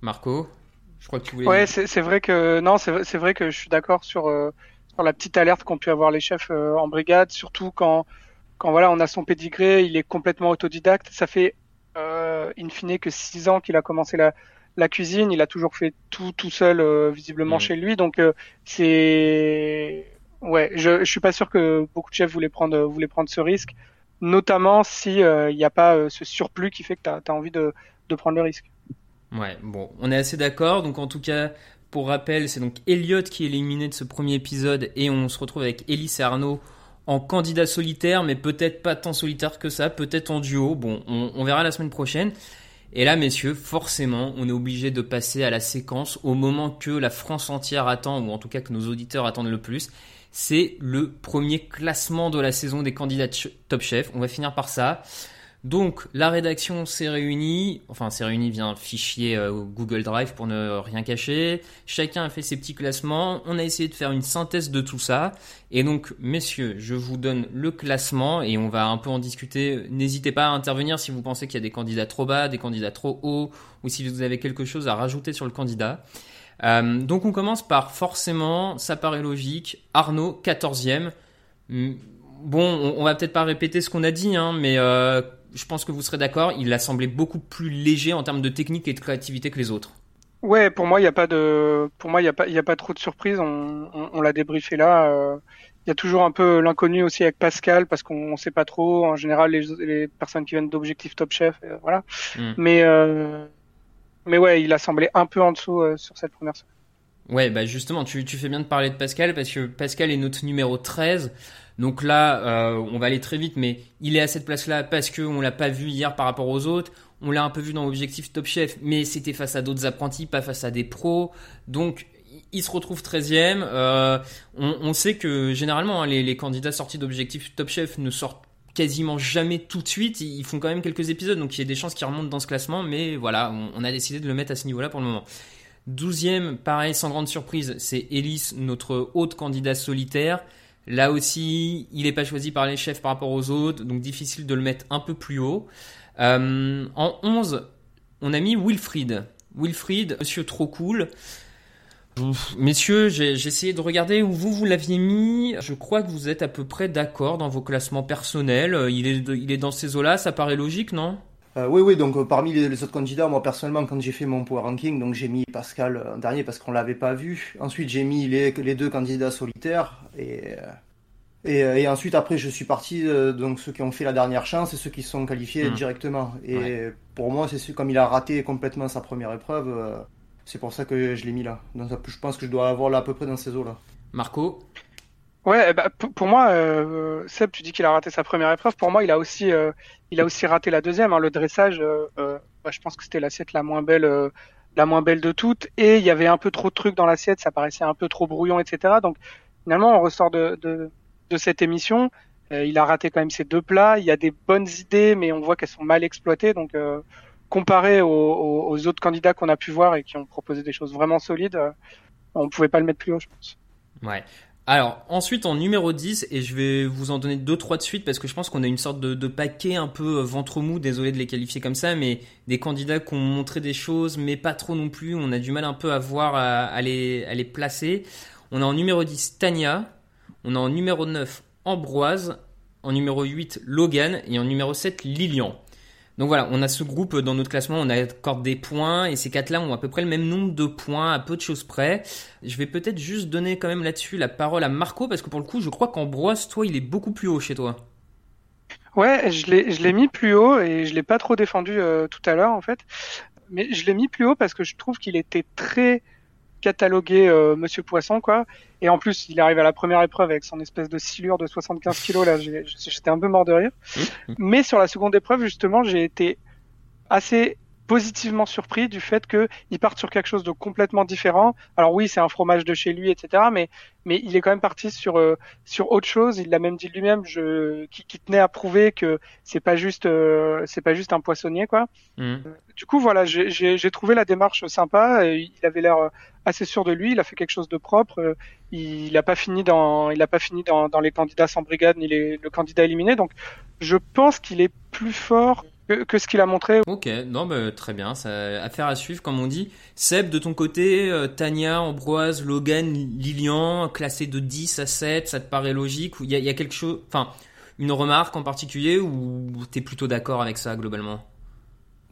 Marco, je crois que tu voulais. Ouais, c'est vrai que non, c'est vrai que je suis d'accord sur sur la petite alerte qu'ont pu avoir les chefs en brigade, surtout quand quand voilà on a son pédigré, il est complètement autodidacte. Ça fait in fine que six ans qu'il a commencé la la cuisine, il a toujours fait tout tout seul euh, visiblement mmh. chez lui. Donc euh, c'est ouais, je, je suis pas sûr que beaucoup de chefs voulaient prendre prendre ce risque, notamment si il euh, n'y a pas ce surplus qui fait que tu as, envie de, prendre le risque. Ouais, bon, on est assez d'accord. Donc en tout cas, pour rappel, c'est donc Elliot qui est éliminé de ce premier épisode et on se retrouve avec Elise et Arnaud en candidat solitaire, mais peut-être pas tant solitaire que ça, peut-être en duo. Bon, on, on verra la semaine prochaine. Et là, messieurs, forcément, on est obligé de passer à la séquence au moment que la France entière attend, ou en tout cas que nos auditeurs attendent le plus. C'est le premier classement de la saison des candidats Top Chef. On va finir par ça. Donc la rédaction s'est réunie, enfin s'est réunie via un fichier euh, Google Drive pour ne rien cacher. Chacun a fait ses petits classements. On a essayé de faire une synthèse de tout ça. Et donc messieurs, je vous donne le classement et on va un peu en discuter. N'hésitez pas à intervenir si vous pensez qu'il y a des candidats trop bas, des candidats trop hauts, ou si vous avez quelque chose à rajouter sur le candidat. Euh, donc on commence par forcément, ça paraît logique, Arnaud 14e. Bon, on, on va peut-être pas répéter ce qu'on a dit, hein, mais euh, je pense que vous serez d'accord, il a semblé beaucoup plus léger en termes de technique et de créativité que les autres. Ouais, pour moi, il n'y a pas de, pour moi, il a pas, il a pas trop de surprises. On, on, on l'a débriefé là. euh, Il y a toujours un peu l'inconnu aussi avec Pascal parce qu'on ne sait pas trop. En général, les, les personnes qui viennent d'Objectif Top Chef, euh, voilà. Mm. Mais, euh, mais ouais, il a semblé un peu en dessous euh, sur cette première. Ouais, bah justement, tu, fais bien de parler de Pascal parce que Pascal est notre numéro 13. Donc là, euh, on va aller très vite, mais il est à cette place-là parce qu'on l'a pas vu hier par rapport aux autres. On l'a un peu vu dans Objectif Top Chef, mais c'était face à d'autres apprentis, pas face à des pros. Donc, il se retrouve 13e. Euh, on, sait que généralement, hein, les, les candidats sortis d'Objectif Top Chef ne sortent quasiment jamais tout de suite. Ils font quand même quelques épisodes, donc il y a des chances qu'ils remontent dans ce classement. Mais voilà, on, a décidé de le mettre à ce niveau-là pour le moment. 12e, pareil, sans grande surprise, c'est Ellis, notre haute candidat solitaire. Là aussi, il n'est pas choisi par les chefs par rapport aux autres, donc difficile de le mettre un peu plus haut. Euh, en 11, on a mis Wilfried. Wilfried, monsieur trop cool. Ouf, Messieurs, j'ai essayé de regarder où vous, vous l'aviez mis. Je crois que vous êtes à peu près d'accord dans vos classements personnels. Euh, Il est, de- il est dans ces eaux-là, ça paraît logique, non? Euh, oui, oui, donc euh, parmi les, les autres candidats, moi personnellement, quand j'ai fait mon power ranking, donc j'ai mis Pascal en dernier parce qu'on l'avait pas vu. Ensuite, j'ai mis les, les deux candidats solitaires et, et, et ensuite après, je suis parti euh, donc ceux qui ont fait la dernière chance et ceux qui sont qualifiés Mm. directement. Et Ouais. pour moi, c'est ce- comme il a raté complètement sa première épreuve, c'est pour ça que je l'ai mis là. Donc je pense que je dois avoir là à peu près dans ces eaux là. Marco Ouais, eh bah, pour, moi, euh, Seb, tu dis qu'il a raté sa première épreuve. Pour moi, il a aussi, euh, il a aussi raté la deuxième. hein. Le dressage, euh, euh, bah, je pense que c'était l'assiette la moins belle, euh, la moins belle de toutes. Et il y avait un peu trop de trucs dans l'assiette, ça paraissait un peu trop brouillon, etc. Donc finalement, on ressort de, de, de cette émission. euh, il a raté quand même ses deux plats. Il y a des bonnes idées, mais on voit qu'elles sont mal exploitées. Donc euh, comparé aux, autres candidats qu'on a pu voir et qui ont proposé des choses vraiment solides, euh, on pouvait pas le mettre plus haut, je pense. Alors, ensuite, en numéro 10, et je vais vous en donner deux, trois de suite, parce que je pense qu'on a une sorte de, paquet un peu euh, ventre mou, désolé de les qualifier comme ça, mais des candidats qui ont montré des choses, mais pas trop non plus, on a du mal un peu à voir, à, à les, à les placer. On a en numéro 10, Tania, on a en numéro 9, Ambroise, en numéro 8, Logan, et en numéro 7, Lilian. Donc voilà, on a ce groupe dans notre classement, on accorde des points et ces quatre-là ont à peu près le même nombre de points, à peu de choses près. Je vais peut-être juste donner quand même là-dessus la parole à Marco parce que pour le coup, je crois qu'Ambroise, toi, il est beaucoup plus haut chez toi. Ouais, je l'ai, je l'ai mis plus haut et je l'ai pas trop défendu euh, tout à l'heure en fait. Mais je l'ai mis plus haut parce que je trouve qu'il était très catalogué euh, Monsieur Poisson quoi. Et en plus, il arrive à la première épreuve avec son espèce de silure de 75 kilos là. J'étais un peu mort de rire. Mais sur la seconde épreuve justement, j'ai été assez positivement surpris du fait qu'il parte sur quelque chose de complètement différent. Alors oui, c'est un fromage de chez lui, etc. Mais mais il est quand même parti sur euh, sur autre chose. Il l'a même dit lui-même, je qui, qui tenait à prouver que c'est pas juste euh, c'est pas juste un poissonnier quoi. Du coup voilà, j'ai- j'ai j'ai trouvé la démarche sympa. et Il avait l'air euh, assez sûr de lui. Il a fait quelque chose de propre. euh, Il a pas fini dans il a pas fini dans, dans les candidats sans brigade ni les, le candidat éliminé. Donc je pense qu'il est plus fort que, ce qu'il a montré. Ok, non, bah, très bien, ça, affaire à suivre, comme on dit. Seb, de ton côté, euh, Tania, Ambroise, Logan, Lilian, classé de 10 à 7, ça te paraît logique il y, y a quelque chose, enfin, une remarque en particulier ou t'es plutôt d'accord avec ça globalement?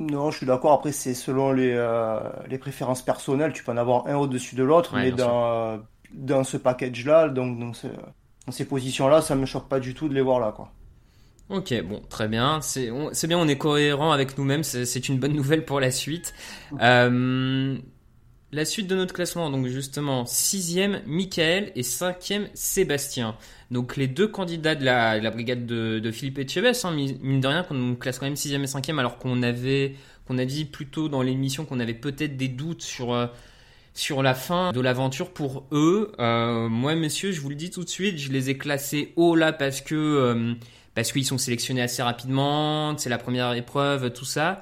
Non, je suis d'accord. Après, c'est selon les, euh, les préférences personnelles. Tu peux en avoir un au-dessus de l'autre, Ouais, mais dans, euh, dans ce package-là, donc, dans ces positions-là, ça me choque pas du tout de les voir là, quoi. Ok, bon, très bien. C'est bien, on est cohérent avec nous-mêmes. C'est c'est une bonne nouvelle pour la suite. Euh, la suite de notre classement, donc justement, sixième, Michael et cinquième, Sébastien. Donc les deux candidats de la, de la brigade de, de Philippe Etchebest, hein, mi- mine de rien, qu'on classe quand même sixième et cinquième, alors qu'on avait, qu'on a dit plutôt dans l'émission qu'on avait peut-être des doutes sur euh, sur la fin de l'aventure pour eux. Euh, moi, messieurs, je vous le dis tout de suite, je les ai classés haut là parce que euh, parce qu'ils sont sélectionnés assez rapidement, c'est la première épreuve, tout ça.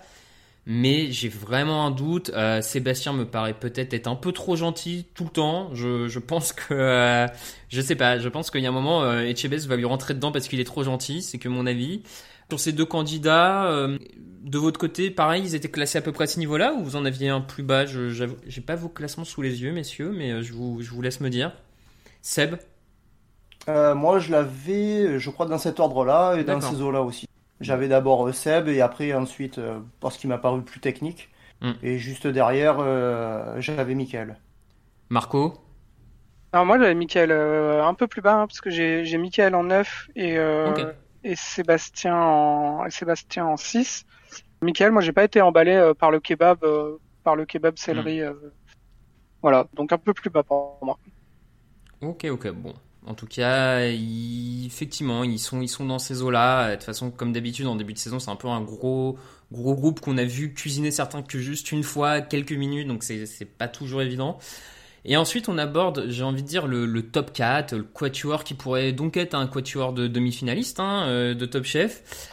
Mais j'ai vraiment un doute. Euh, Sébastien me paraît peut-être être un peu trop gentil tout le temps. Je, je pense que euh, je sais pas. Je pense qu'il y a un moment, euh, va lui rentrer dedans parce qu'il est trop gentil. C'est que mon avis. Sur ces deux candidats, euh, de votre côté, pareil, ils étaient classés à peu près à ce niveau-là ou vous en aviez un plus bas? Je J'ai pas vos classements sous les yeux, messieurs, mais je vous, je vous laisse me dire. Seb? Euh, moi, je l'avais, je crois, dans cet ordre-là et dans ces eaux-là aussi. J'avais d'abord euh, Seb et après, ensuite, euh, parce qu'il m'a paru plus technique. Mm. Et juste derrière, euh, j'avais Michael. Marco? Alors moi j'avais Michael euh, un peu plus bas, hein, parce que j'ai Michael en 9 et, euh, et, Sébastien en, et Sébastien en 6. Michael, moi j'ai pas été emballé par le kebab, par le kebab céleri. Mm. voilà, donc un peu plus bas pour moi. Ok, ok, bon. En tout cas, effectivement, ils sont, ils dans ces eaux-là. De toute façon, comme d'habitude, en début de saison, c'est un peu un gros, gros groupe qu'on a vu cuisiner certains que juste une fois, quelques minutes, donc c'est pas toujours évident. Et ensuite, on aborde, j'ai envie de dire, le, top 4, le quatuor qui pourrait donc être un quatuor de demi-finaliste hein, euh, de Top Chef.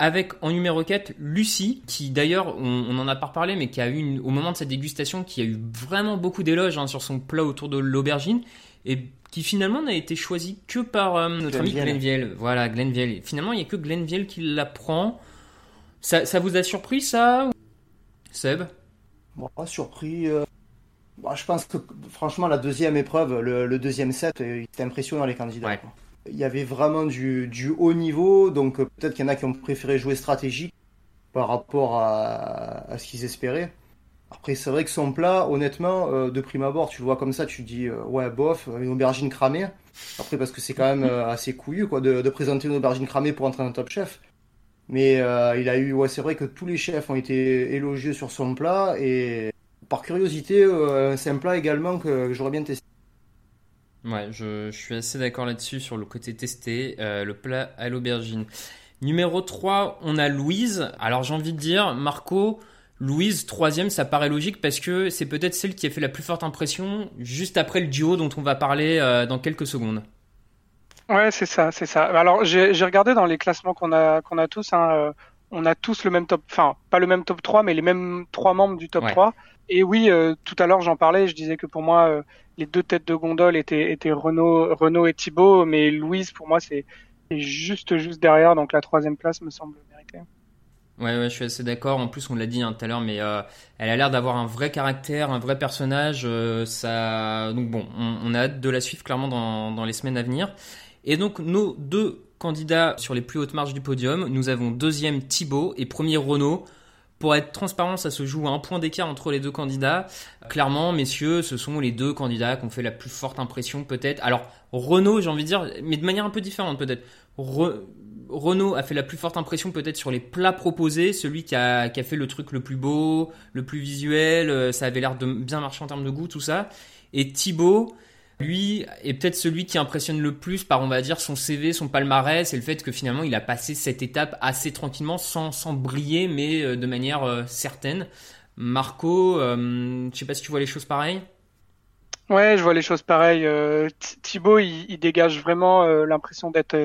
Avec en numéro 4 Lucie, qui d'ailleurs, on, n'en en a pas reparlé, mais qui a eu, au moment de sa dégustation, qui a eu vraiment beaucoup d'éloges hein, sur son plat autour de l'aubergine. Qui finalement n'a été choisi que par euh, notre ami Glenviel. Voilà, Glenviel. Finalement, il n'y a que Glenviel qui l'apprend. Ça, ça vous a surpris ça Seb? Bon, surpris. Euh, bah, je pense que franchement, la deuxième épreuve, le, deuxième set, euh, c'était impressionnant les candidats. Il y avait vraiment du, du haut niveau, donc peut-être qu'il y en a qui ont préféré jouer stratégique par rapport à, à ce qu'ils espéraient. Après, c'est vrai que son plat, honnêtement, euh, de prime abord, tu le vois comme ça, tu dis, euh, ouais, bof, une aubergine cramée. Après, parce que c'est quand même euh, assez couillu, quoi, de, présenter une aubergine cramée pour entrer dans top chef. Mais il a eu, ouais, c'est vrai que tous les chefs ont été élogieux sur son plat, et par curiosité, c'est un plat également que, j'aurais bien testé. Ouais, je, je suis assez d'accord là-dessus sur le côté testé, le plat à l'aubergine. Numéro 3, on a Louise. Alors j'ai envie de dire, Marco, Louise, troisième, ça paraît logique parce que c'est peut-être celle qui a fait la plus forte impression juste après le duo dont on va parler euh, dans quelques secondes. Ouais, c'est ça, c'est ça. Alors j'ai regardé dans les classements qu'on a qu'on a tous, hein, euh, on a tous le même top, enfin pas le même top 3, mais les mêmes trois membres du top 3. Et oui, euh, tout à l'heure j'en parlais, je disais que pour moi les deux têtes de gondole étaient étaient Renault, Renault et Thibaut, mais Louise pour moi c'est juste juste derrière, donc la troisième place me semble. Ouais, ouais, je suis assez d'accord. En plus, on l'a dit hein, tout à l'heure, mais euh, elle a l'air d'avoir un vrai caractère, un vrai personnage. Euh, ça, donc bon, on, a hâte de la suivre clairement dans, dans les semaines à venir. Et donc nos deux candidats sur les plus hautes marches du podium, nous avons deuxième Thibaut et premier Renault. Pour être transparent, ça se joue à un point d'écart entre les deux candidats. Clairement, messieurs, ce sont les deux candidats qui ont fait la plus forte impression peut-être. Alors, Renault, j'ai envie de dire, mais de manière un peu différente peut-être. Renault a fait la plus forte impression peut-être sur les plats proposés, celui qui a, fait le truc le plus beau, le plus visuel, euh, ça avait l'air de bien marcher en termes de goût, tout ça. Et Thibaut, lui, est peut-être celui qui impressionne le plus par, on va dire, son CV, son palmarès, et le fait que finalement il a passé cette étape assez tranquillement, sans, sans briller, mais euh, de manière euh, certaine. Marco, je sais pas si tu vois les choses pareilles. Ouais, je vois les choses pareilles. Thibaut, il, dégage vraiment l'impression d'être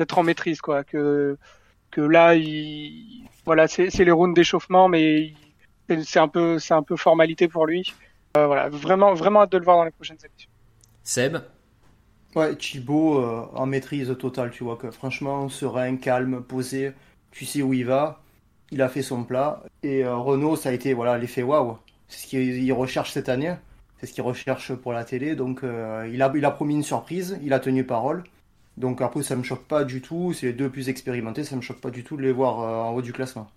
d'être en maîtrise, quoi. Que, que là, il, voilà, c'est les rounds d'échauffement, mais c'est un peu, c'est un peu formalité pour lui. Euh, voilà, vraiment, vraiment hâte de le voir dans les prochaines émissions. Seb? Ouais, Thibaut euh, en maîtrise totale, tu vois que franchement serein, calme, posé, tu sais où il va. Il a fait son plat et euh, Renault, ça a été voilà l'effet waouh. C'est ce qu'il recherche cette année, c'est ce qu'il recherche pour la télé. Donc il a, il a promis une surprise, il a tenu parole. Donc après, ça me choque pas du tout. C'est les deux plus expérimentés, ça me choque pas du tout de les voir euh, en haut du classement.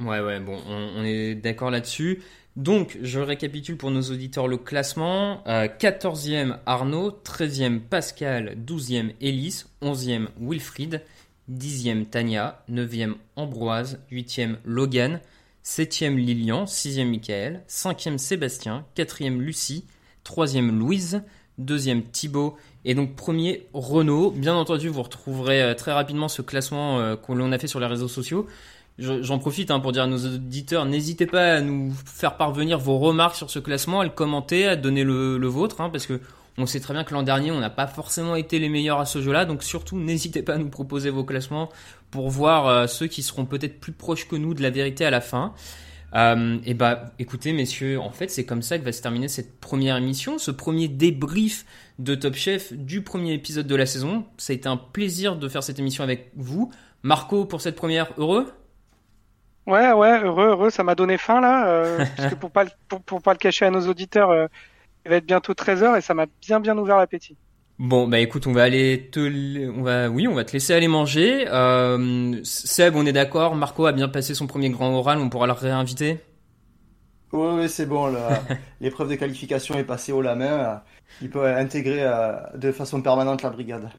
Ouais, ouais, bon, on, est d'accord là-dessus. Donc, je récapitule pour nos auditeurs le classement. 14e euh, Arnaud, 13e Pascal, 12e Elise, 11e Wilfried, 10e Tania, 9e Ambroise, 8e Logan, 7e Lilian, 6e Michael, 5e Sébastien, 4e Lucie, 3e Louise, 2e Thibaut et donc premier Renault. Bien entendu, vous retrouverez euh, très rapidement ce classement euh, qu'on a fait sur les réseaux sociaux. J'en profite hein, pour dire à nos auditeurs, n'hésitez pas à nous faire parvenir vos remarques sur ce classement, à le commenter, à donner le, vôtre, hein, parce que on sait très bien que l'an dernier, on n'a pas forcément été les meilleurs à ce jeu-là, donc surtout n'hésitez pas à nous proposer vos classements pour voir euh, ceux qui seront peut-être plus proches que nous de la vérité à la fin. Et bah écoutez messieurs, en fait c'est comme ça que va se terminer cette première émission, ce premier débrief de Top Chef du premier épisode de la saison. Ça a été un plaisir de faire cette émission avec vous. Marco, pour cette première, heureux? Ouais, ouais, heureux, heureux. Ça m'a donné faim là. Euh, parce que pour pas, pour, pas le cacher à nos auditeurs, euh, il va être bientôt 13h et ça m'a bien, bien ouvert l'appétit. Bon, bah écoute, on va aller te, on va, oui, on va te laisser aller manger. Euh, Seb, on est d'accord. Marco a bien passé son premier grand oral. On pourra le réinviter. Oui, oui, c'est bon. L'épreuve de qualification est passée haut la main. Il peut intégrer de façon permanente la brigade.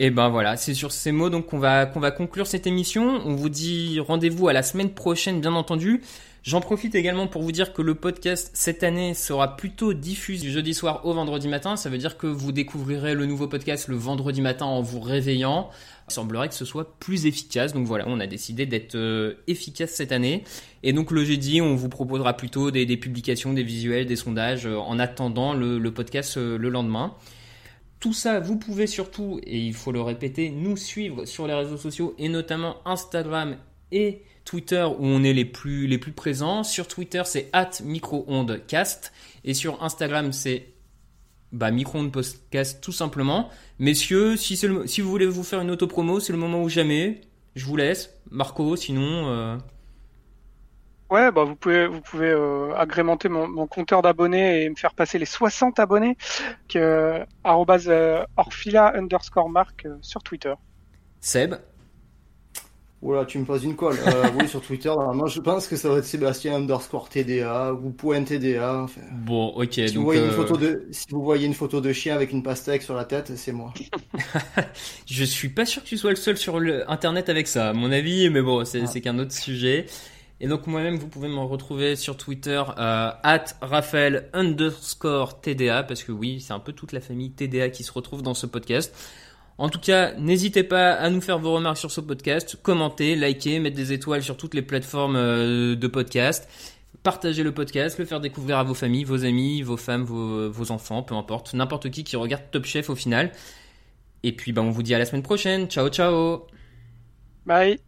Et ben voilà, c'est sur ces mots donc qu'on va qu'on va conclure cette émission. On vous dit rendez-vous à la semaine prochaine, bien entendu. J'en profite également pour vous dire que le podcast cette année sera plutôt diffusé du jeudi soir au vendredi matin. Ça veut dire que vous découvrirez le nouveau podcast le vendredi matin en vous réveillant. Il semblerait que ce soit plus efficace. Donc voilà, on a décidé d'être euh, efficace cette année. Et donc le jeudi, on vous proposera plutôt des, publications, des visuels, des sondages euh, en attendant le, podcast euh, le lendemain. Tout ça, vous pouvez surtout, et il faut le répéter, nous suivre sur les réseaux sociaux et notamment Instagram et Twitter où on est les plus, les plus présents. Sur Twitter, c'est at microondecast et sur Instagram, c'est bah, micro podcast tout simplement. Messieurs, si, si vous voulez vous faire une auto-promo, c'est le moment ou jamais. Je vous laisse. Marco, sinon... Euh, Ouais, bah vous pouvez vous pouvez euh, agrémenter mon, mon compteur d'abonnés et me faire passer les 60 abonnés que euh, orphila underscore mark euh, sur Twitter. Seb. Oula, tu me poses une colle. Euh, oui, sur Twitter, normalement, je pense que ça va être Sébastien underscore TDA ou point TDA. Enfin, bon, ok. Si, vous voyez une photo de, si vous voyez une photo de chien avec une pastèque sur la tête, c'est moi. je suis pas sûr que tu sois le seul sur le Internet avec ça, à mon avis, mais bon, c'est ah. qu'un autre sujet. Et donc moi-même, vous pouvez me retrouver sur Twitter euh, at Raphaël underscore TDA, parce que oui, c'est un peu toute la famille TDA qui se retrouve dans ce podcast. En tout cas, n'hésitez pas à nous faire vos remarques sur ce podcast, commenter, liker, mettre des étoiles sur toutes les plateformes euh, de podcast, partager le podcast, le faire découvrir à vos familles, vos amis, vos femmes, vos, vos enfants, peu importe, n'importe qui qui regarde Top Chef au final. Et puis ben, on vous dit à la semaine prochaine. Ciao ciao Bye